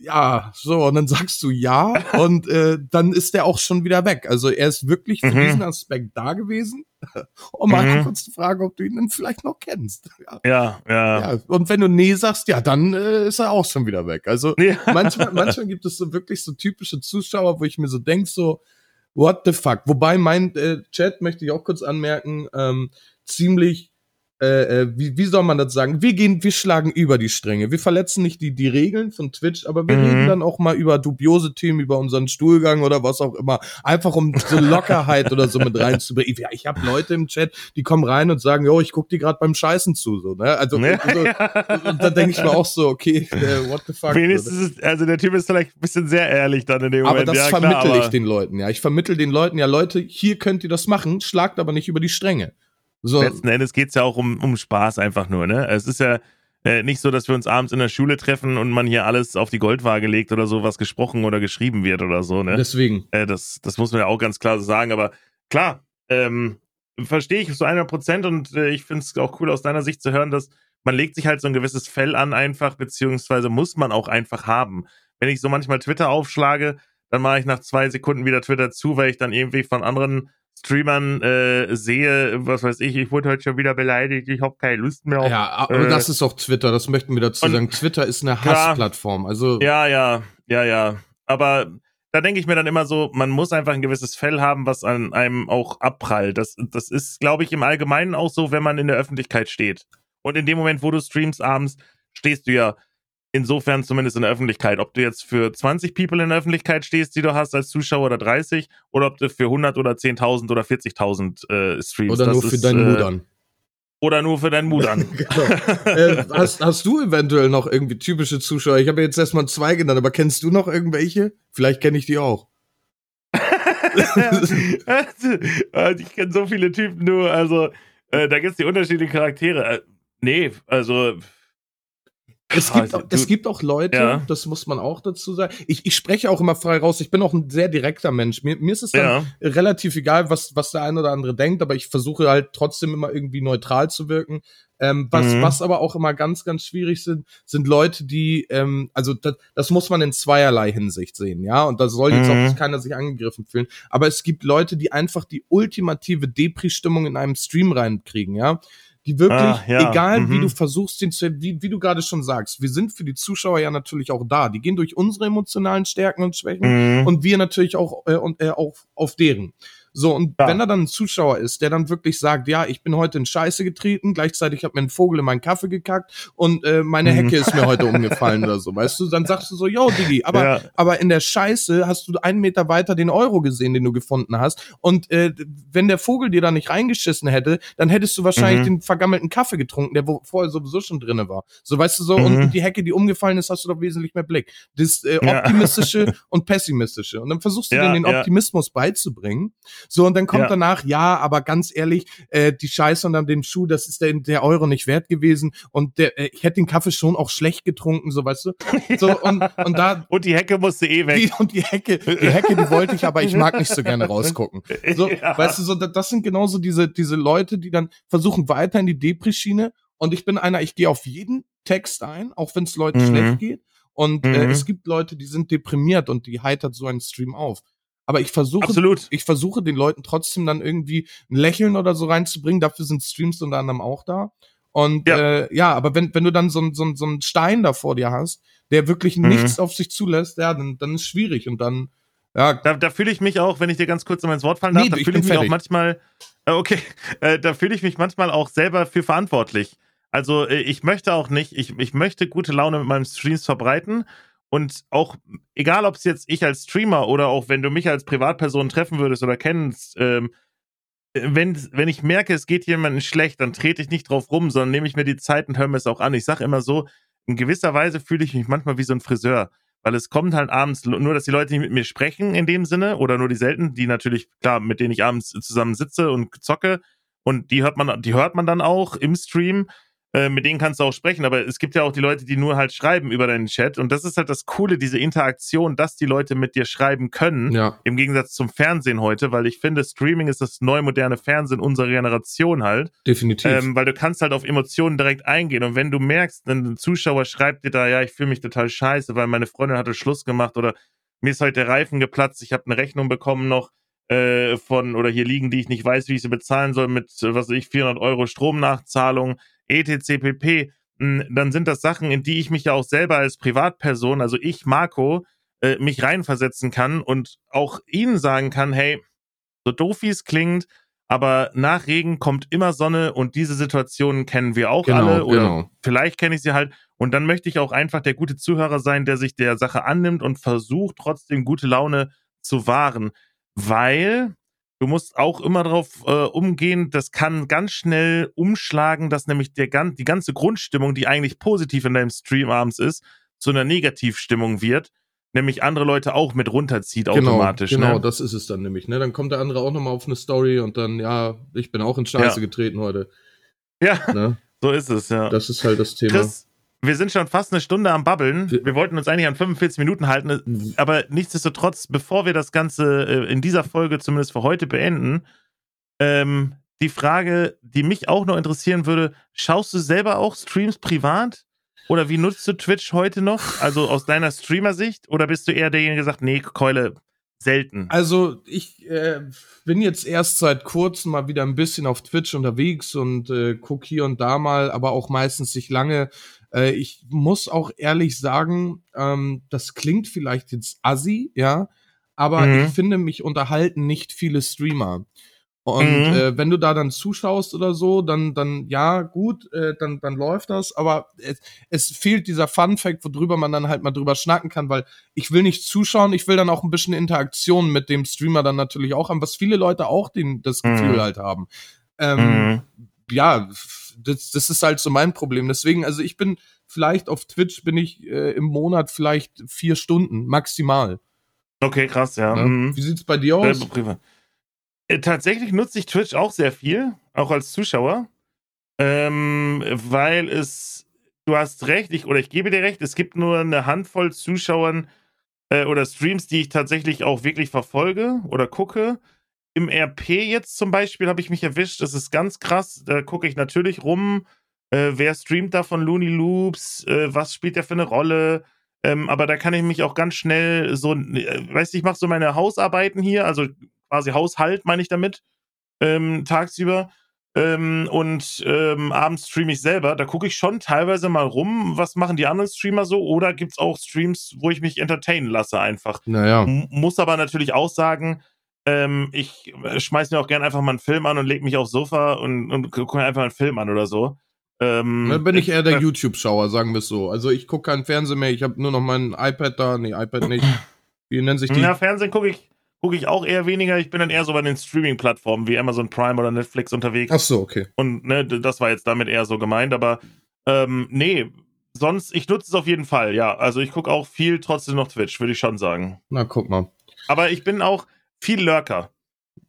ja, so, und dann sagst du ja, und äh, dann ist der auch schon wieder weg. Also er ist wirklich für mhm. diesen Aspekt da gewesen, (laughs) um mal mhm. kurz zu fragen, ob du ihn dann vielleicht noch kennst. (laughs) Ja. ja, ja. ja. Und wenn du nee sagst, ja, dann äh, ist er auch schon wieder weg. Also (laughs) ja. manchmal, manchmal gibt es so wirklich so typische Zuschauer, wo ich mir so denk so, what the fuck? Wobei mein äh, Chat, möchte ich auch kurz anmerken, ähm, ziemlich äh, äh, wie, wie soll man das sagen? Wir gehen, wir schlagen über die Stränge. Wir verletzen nicht die, die Regeln von Twitch, aber wir mhm. reden dann auch mal über dubiose Themen, über unseren Stuhlgang oder was auch immer. Einfach um so Lockerheit oder so mit reinzubringen. Ja, ich habe Leute im Chat, die kommen rein und sagen, jo, ich guck dir gerade beim Scheißen zu. So, ne? Also, ja, also (laughs) ja. und da denke ich mir auch so, okay, äh, what the fuck. Wenigstens ist, also der Typ ist vielleicht ein bisschen sehr ehrlich dann in dem Moment. Aber das ja, vermittel ich den Leuten, ja. Ich vermittel den Leuten, ja, Leute, hier könnt ihr das machen, schlagt aber nicht über die Stränge. So. Letzten Endes geht es ja auch um, um Spaß einfach nur, ne? Es ist ja äh, nicht so, dass wir uns abends in der Schule treffen und man hier alles auf die Goldwaage legt oder so, was gesprochen oder geschrieben wird oder so, ne? Deswegen. Äh, das, das muss man ja auch ganz klar so sagen, aber klar, ähm, verstehe ich zu 100 Prozent und äh, ich finde es auch cool aus deiner Sicht zu hören, dass man legt sich halt so ein gewisses Fell an einfach, beziehungsweise muss man auch einfach haben. Wenn ich so manchmal Twitter aufschlage, dann mache ich nach zwei Sekunden wieder Twitter zu, weil ich dann irgendwie von anderen Streamern äh, sehe, was weiß ich, ich wurde heute schon wieder beleidigt, ich habe keine Lust mehr auf. Ja, aber äh, das ist auch Twitter, das möchten wir dazu sagen. Twitter ist eine Hassplattform. Also ja, ja, ja, ja. Aber da denke ich mir dann immer so, man muss einfach ein gewisses Fell haben, was an einem auch abprallt. Das, das ist, glaube ich, im Allgemeinen auch so, wenn man in der Öffentlichkeit steht. Und in dem Moment, wo du streamst abends, stehst du ja insofern zumindest in der Öffentlichkeit. Ob du jetzt für 20 People in der Öffentlichkeit stehst, die du hast als Zuschauer oder 30, oder ob du für 100 oder 10.000 oder 40.000 äh, streamst. Oder nur für ist, deinen äh, Mudern. Oder nur für deinen Mudern. (laughs) genau. äh, hast, hast du eventuell noch irgendwie typische Zuschauer? Ich habe jetzt erstmal zwei genannt, aber kennst du noch irgendwelche? Vielleicht kenne ich die auch. (laughs) ich kenne so viele Typen nur, also äh, da gibt es die unterschiedlichen Charaktere. Äh, nee, also es gibt, auch, es gibt auch Leute, ja. das muss man auch dazu sagen. Ich, ich spreche auch immer frei raus. Ich bin auch ein sehr direkter Mensch. Mir, mir ist es dann ja. relativ egal, was, was der eine oder andere denkt, aber ich versuche halt trotzdem immer irgendwie neutral zu wirken. Ähm, was, mhm. was aber auch immer ganz, ganz schwierig sind, sind Leute, die, ähm, also das, das muss man in zweierlei Hinsicht sehen, ja. Und da soll jetzt mhm. auch keiner sich angegriffen fühlen. Aber es gibt Leute, die einfach die ultimative Depri-Stimmung in einem Stream reinkriegen, ja die wirklich, ah, ja. egal mhm. wie du versuchst, den zu, wie, wie du gerade schon sagst, wir sind für die Zuschauer ja natürlich auch da. Die gehen durch unsere emotionalen Stärken und Schwächen mhm. und wir natürlich auch, äh, und, äh, auch auf deren. So, und ja. wenn da dann ein Zuschauer ist, der dann wirklich sagt, ja, ich bin heute in Scheiße getreten, gleichzeitig hat mir ein Vogel in meinen Kaffee gekackt und äh, meine mhm. Hecke ist mir heute (laughs) umgefallen oder so, weißt du, dann sagst du so, yo, Digi, aber, ja. aber in der Scheiße hast du einen Meter weiter den Euro gesehen, den du gefunden hast und äh, wenn der Vogel dir da nicht reingeschissen hätte, dann hättest du wahrscheinlich mhm. den vergammelten Kaffee getrunken, der wo vorher sowieso schon drinne war. So, weißt du so, mhm. und die Hecke, die umgefallen ist, hast du doch wesentlich mehr Blick. Das äh, optimistische ja. und pessimistische. Und dann versuchst du ja, denen den Optimismus beizubringen so, und dann kommt ja. danach, ja, aber ganz ehrlich, äh, die Scheiße unter dem Schuh, das ist der, der Euro nicht wert gewesen. Und der, äh, ich hätte den Kaffee schon auch schlecht getrunken, so weißt du. So, und, und da. (laughs) und die Hecke musste eh weg. Die, und die Hecke, die Hecke, die wollte ich, aber ich mag nicht so gerne rausgucken. (laughs) So, ja. weißt du, so, das sind genauso diese, diese Leute, die dann versuchen, weiter in die Depri-Schiene. Und ich bin einer, ich gehe auf jeden Text ein, auch wenn es Leuten mhm. schlecht geht. Und mhm. äh, es gibt Leute, die sind deprimiert und die heitert so einen Stream auf. Aber ich versuche, Absolut. ich versuche den Leuten trotzdem dann irgendwie ein Lächeln oder so reinzubringen. Dafür sind Streams unter anderem auch da. Und ja, äh, ja aber wenn, wenn du dann so, so, so einen Stein da vor dir hast, der wirklich mhm. nichts auf sich zulässt, ja, dann, dann ist schwierig und dann, ja. Da, da fühle ich mich auch, wenn ich dir ganz kurz noch ins Wort fallen darf, nee, da fühle ich mich fertig. auch manchmal, äh, okay, (laughs) äh, da fühle ich mich manchmal auch selber für verantwortlich. Also äh, ich möchte auch nicht, ich, ich möchte gute Laune mit meinen Streams verbreiten und auch, egal ob es jetzt ich als Streamer oder auch wenn du mich als Privatperson treffen würdest oder kennst, ähm, wenn, wenn ich merke, es geht jemandem schlecht, dann trete ich nicht drauf rum, sondern nehme ich mir die Zeit und höre mir es auch an. Ich sage immer so, in gewisser Weise fühle ich mich manchmal wie so ein Friseur, weil es kommt halt abends nur, dass die Leute nicht mit mir sprechen in dem Sinne oder nur die selten, die natürlich, klar, mit denen ich abends zusammen sitze und zocke und die hört man, die hört man dann auch im Stream äh, mit denen kannst du auch sprechen, aber es gibt ja auch die Leute, die nur halt schreiben über deinen Chat und das ist halt das Coole, diese Interaktion, dass die Leute mit dir schreiben können, ja. im Gegensatz zum Fernsehen heute, weil ich finde, Streaming ist das neu moderne Fernsehen unserer Generation halt. Definitiv. Ähm, weil du kannst halt auf Emotionen direkt eingehen und wenn du merkst, ein Zuschauer schreibt dir da, ja, ich fühle mich total scheiße, weil meine Freundin hatte Schluss gemacht oder mir ist heute der Reifen geplatzt, ich habe eine Rechnung bekommen noch, äh, von oder hier liegen, die ich nicht weiß, wie ich sie bezahlen soll mit, was weiß ich, 400 Euro Stromnachzahlung etc. pp., hm, dann sind das Sachen, in die ich mich ja auch selber als Privatperson, also ich, Marco, äh, mich reinversetzen kann und auch ihnen sagen kann, hey, so doof wie es klingt, aber nach Regen kommt immer Sonne und diese Situationen kennen wir auch genau, alle oder genau. vielleicht kenne ich sie halt und dann möchte ich auch einfach der gute Zuhörer sein, der sich der Sache annimmt und versucht trotzdem gute Laune zu wahren, weil Du musst auch immer darauf äh, umgehen, das kann ganz schnell umschlagen, dass nämlich der, die ganze Grundstimmung, die eigentlich positiv in deinem Stream abends ist, zu einer Negativstimmung wird, nämlich andere Leute auch mit runterzieht genau, automatisch. Genau, ne? das ist es dann nämlich. Ne? Dann kommt der andere auch nochmal auf eine Story und dann, ja, ich bin auch in Scheiße ja. getreten heute. Ja, ne? (laughs) so ist es, ja. Das ist halt das Thema. Chris, wir sind schon fast eine Stunde am Babbeln. Wir wollten uns eigentlich an 45 Minuten halten, aber nichtsdestotrotz, bevor wir das Ganze äh, in dieser Folge zumindest für heute beenden, ähm, die Frage, die mich auch noch interessieren würde, schaust du selber auch Streams privat? Oder wie nutzt du Twitch heute noch? Also aus deiner Streamer-Sicht? Oder bist du eher derjenige, der sagt, nee, Keule, selten. Also ich äh, bin jetzt erst seit kurzem mal wieder ein bisschen auf Twitch unterwegs und äh, guck hier und da mal, aber auch meistens nicht lange. Äh, ich muss auch ehrlich sagen, ähm, das klingt vielleicht jetzt assi, ja, aber Mhm. ich finde, mich unterhalten nicht viele Streamer. Und Mhm. äh, wenn du da dann zuschaust oder so, dann, dann ja, gut, äh, dann, dann läuft das. Aber es, es fehlt dieser Fun-Fact, worüber man dann halt mal drüber schnacken kann, weil ich will nicht zuschauen, ich will dann auch ein bisschen Interaktion mit dem Streamer dann natürlich auch haben, was viele Leute auch den, das Gefühl Mhm. halt haben. Ähm, Mhm. Ja, das, das ist halt so mein Problem. Deswegen, also ich bin vielleicht auf Twitch bin ich äh, im Monat vielleicht vier Stunden maximal. Okay, krass, ja. Ne? Mhm. Wie sieht's bei dir aus? Selbe Privat. Äh, Tatsächlich nutze ich Twitch auch sehr viel, auch als Zuschauer, ähm, weil es, du hast recht, ich, oder ich gebe dir recht, es gibt nur eine Handvoll Zuschauern äh, oder Streams, die ich tatsächlich auch wirklich verfolge oder gucke. Im RP jetzt zum Beispiel habe ich mich erwischt, das ist ganz krass, da gucke ich natürlich rum, äh, wer streamt da von Looney Loops, äh, was spielt der für eine Rolle, ähm, aber da kann ich mich auch ganz schnell so, äh, weißt du, ich mache so meine Hausarbeiten hier, also quasi Haushalt meine ich damit, ähm, tagsüber. Ähm, und ähm, abends streame ich selber. Da gucke ich schon teilweise mal rum, was machen die anderen Streamer so. Oder gibt es auch Streams, wo ich mich entertainen lasse einfach. Naja. M muss aber natürlich auch sagen, ähm, ich äh, schmeiß mir auch gerne einfach mal einen Film an und leg mich aufs Sofa und, und gucke mir einfach einen Film an oder so. Ähm, Dann bin ich eher der äh, YouTube-Schauer, sagen wir es so. Also ich gucke keinen Fernseher mehr, ich habe nur noch mein iPad da. Nee, iPad nicht. Wie nennt sich die? Ja, Fernsehen gucke ich, guck ich auch eher weniger. Ich bin dann eher so bei den Streaming-Plattformen wie Amazon Prime oder Netflix unterwegs. Ach so, okay. Und ne, das war jetzt damit eher so gemeint, aber ähm, nee, sonst, ich nutze es auf jeden Fall, ja. Also ich gucke auch viel trotzdem noch Twitch, würde ich schon sagen. Na, guck mal. Aber ich bin auch viel Lurker.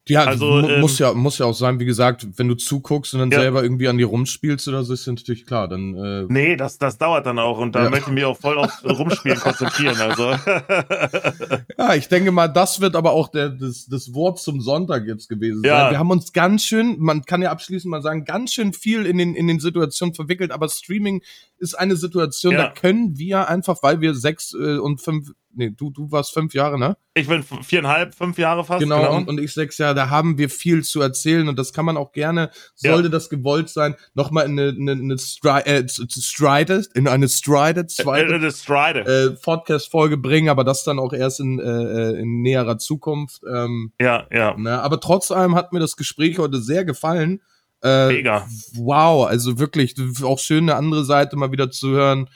Ja, Also, ähm, muss ja muss ja auch sein, wie gesagt, wenn du zuguckst und dann Ja. selber irgendwie an die rumspielst oder so, ist ja natürlich klar. Dann äh, Nee, das, das dauert dann auch und da Ja. möchte ich mich auch voll aufs Rumspielen konzentrieren. Also. (laughs) Ja, ich denke mal, das wird aber auch der, das, das Wort zum Sonntag jetzt gewesen Ja. sein. Wir haben uns ganz schön, man kann ja abschließend mal sagen, ganz schön viel in den, in den Situationen verwickelt, aber Streaming ist eine Situation, da können wir einfach, weil wir sechs äh, und fünf, nee, du, du warst fünf Jahre, ne? ich bin viereinhalb, fünf Jahre fast. Genau, Und, und ich sechs Jahre, da haben wir viel zu erzählen und das kann man auch gerne, sollte das gewollt sein, nochmal in eine, eine, eine Stri äh, Strided, in eine äh, zweite äh, das Stride. äh, Podcast-Folge bringen, aber das dann auch erst in, äh, äh, in näherer Zukunft. Ähm, ja, ja. ne? Aber trotz allem hat mir das Gespräch heute sehr gefallen. Äh, Mega. Wow, also wirklich auch schön eine andere Seite mal wieder zu hören.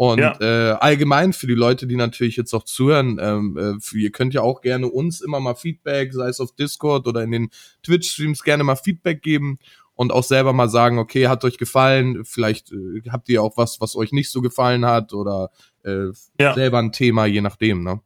Und Ja. äh, allgemein für die Leute, die natürlich jetzt auch zuhören, ähm, äh, ihr könnt ja auch gerne uns immer mal Feedback, sei es auf Discord oder in den Twitch-Streams, gerne mal Feedback geben und auch selber mal sagen, okay, hat euch gefallen, vielleicht äh, habt ihr auch was, was euch nicht so gefallen hat oder äh, Ja. selber ein Thema, je nachdem, ne?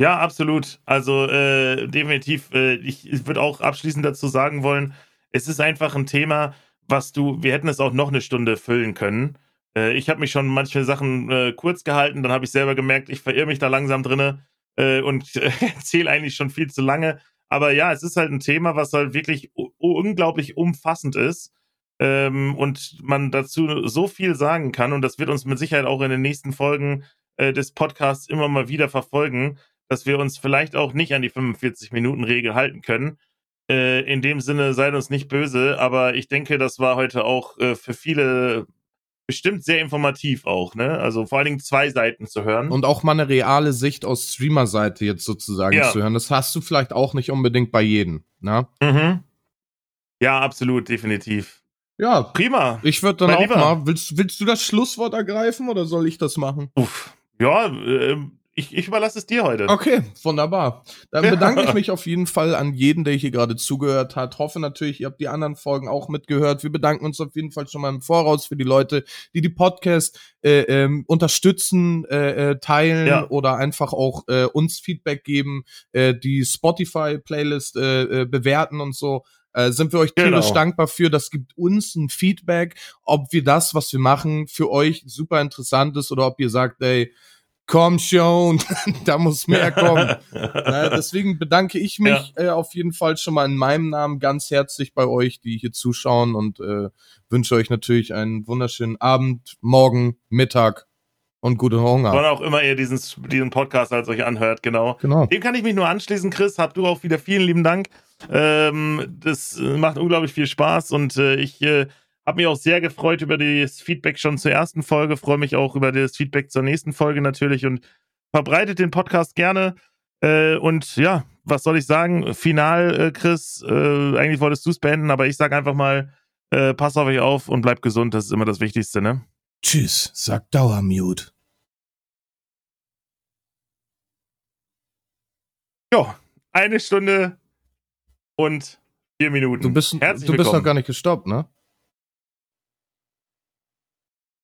Ja, absolut. Also äh, definitiv, äh, ich, ich würde auch abschließend dazu sagen wollen, es ist einfach ein Thema, was du, wir hätten es auch noch eine Stunde füllen können. Äh, ich habe mich schon manche Sachen äh, kurz gehalten, dann habe ich selber gemerkt, ich verirre mich da langsam drinne äh, und äh, (laughs) erzähle eigentlich schon viel zu lange. Aber ja, es ist halt ein Thema, was halt wirklich unglaublich umfassend ist. Ähm, und man dazu so viel sagen kann, und das wird uns mit Sicherheit auch in den nächsten Folgen äh, des Podcasts immer mal wieder verfolgen, dass wir uns vielleicht auch nicht an die 45-Minuten-Regel halten können. Äh, in dem Sinne seid uns nicht böse, aber ich denke, das war heute auch für viele bestimmt sehr informativ auch, ne? Also vor allen Dingen zwei Seiten zu hören. Und auch mal eine reale Sicht aus Streamer-Seite jetzt sozusagen Ja. zu hören. Das hast du vielleicht auch nicht unbedingt bei jedem, ne? mhm. Ja, absolut, definitiv. Ja, Prima. ich würde dann Mein auch Lieber. mal, willst, willst du das Schlusswort ergreifen oder soll ich das machen? Uff. Ja, ähm, ich, ich überlasse es dir heute. Okay, wunderbar. Dann bedanke ich mich auf jeden Fall an jeden, der hier gerade zugehört hat. Hoffe natürlich, ihr habt die anderen Folgen auch mitgehört. Wir bedanken uns auf jeden Fall schon mal im Voraus für die Leute, die die Podcast äh, ähm, unterstützen, äh, äh, teilen Ja. oder einfach auch äh, uns Feedback geben, äh, die Spotify-Playlist äh, äh, bewerten und so. Äh, sind wir euch tierisch Genau. dankbar für. Das gibt uns ein Feedback, ob wir das, was wir machen, für euch super interessant ist oder ob ihr sagt, ey, komm schon, (laughs) da muss mehr kommen. (laughs) Na, deswegen bedanke ich mich äh, auf jeden Fall schon mal in meinem Namen ganz herzlich bei euch, die hier zuschauen und äh, wünsche euch natürlich einen wunderschönen Abend, Morgen, Mittag, Und guten Hunger. Wann auch immer ihr diesen, diesen Podcast als euch anhört, genau. Genau. Dem kann ich mich nur anschließen, Chris. Habt du auch wieder vielen lieben Dank. Ähm, das äh, macht unglaublich viel Spaß und äh, ich habe mich auch sehr gefreut über das Feedback schon zur ersten Folge. Freue mich auch über das Feedback zur nächsten Folge natürlich und verbreitet den Podcast gerne. Äh, und ja, was soll ich sagen? Final, äh, Chris. Äh, eigentlich wolltest du es beenden, aber ich sage einfach mal, äh, passt auf euch auf und bleibt gesund. Das ist immer das Wichtigste, ne? Tschüss, sagt Dauermute. Ja, eine Stunde und vier Minuten. Du bist, Herzlich du bist willkommen. noch gar nicht gestoppt, ne?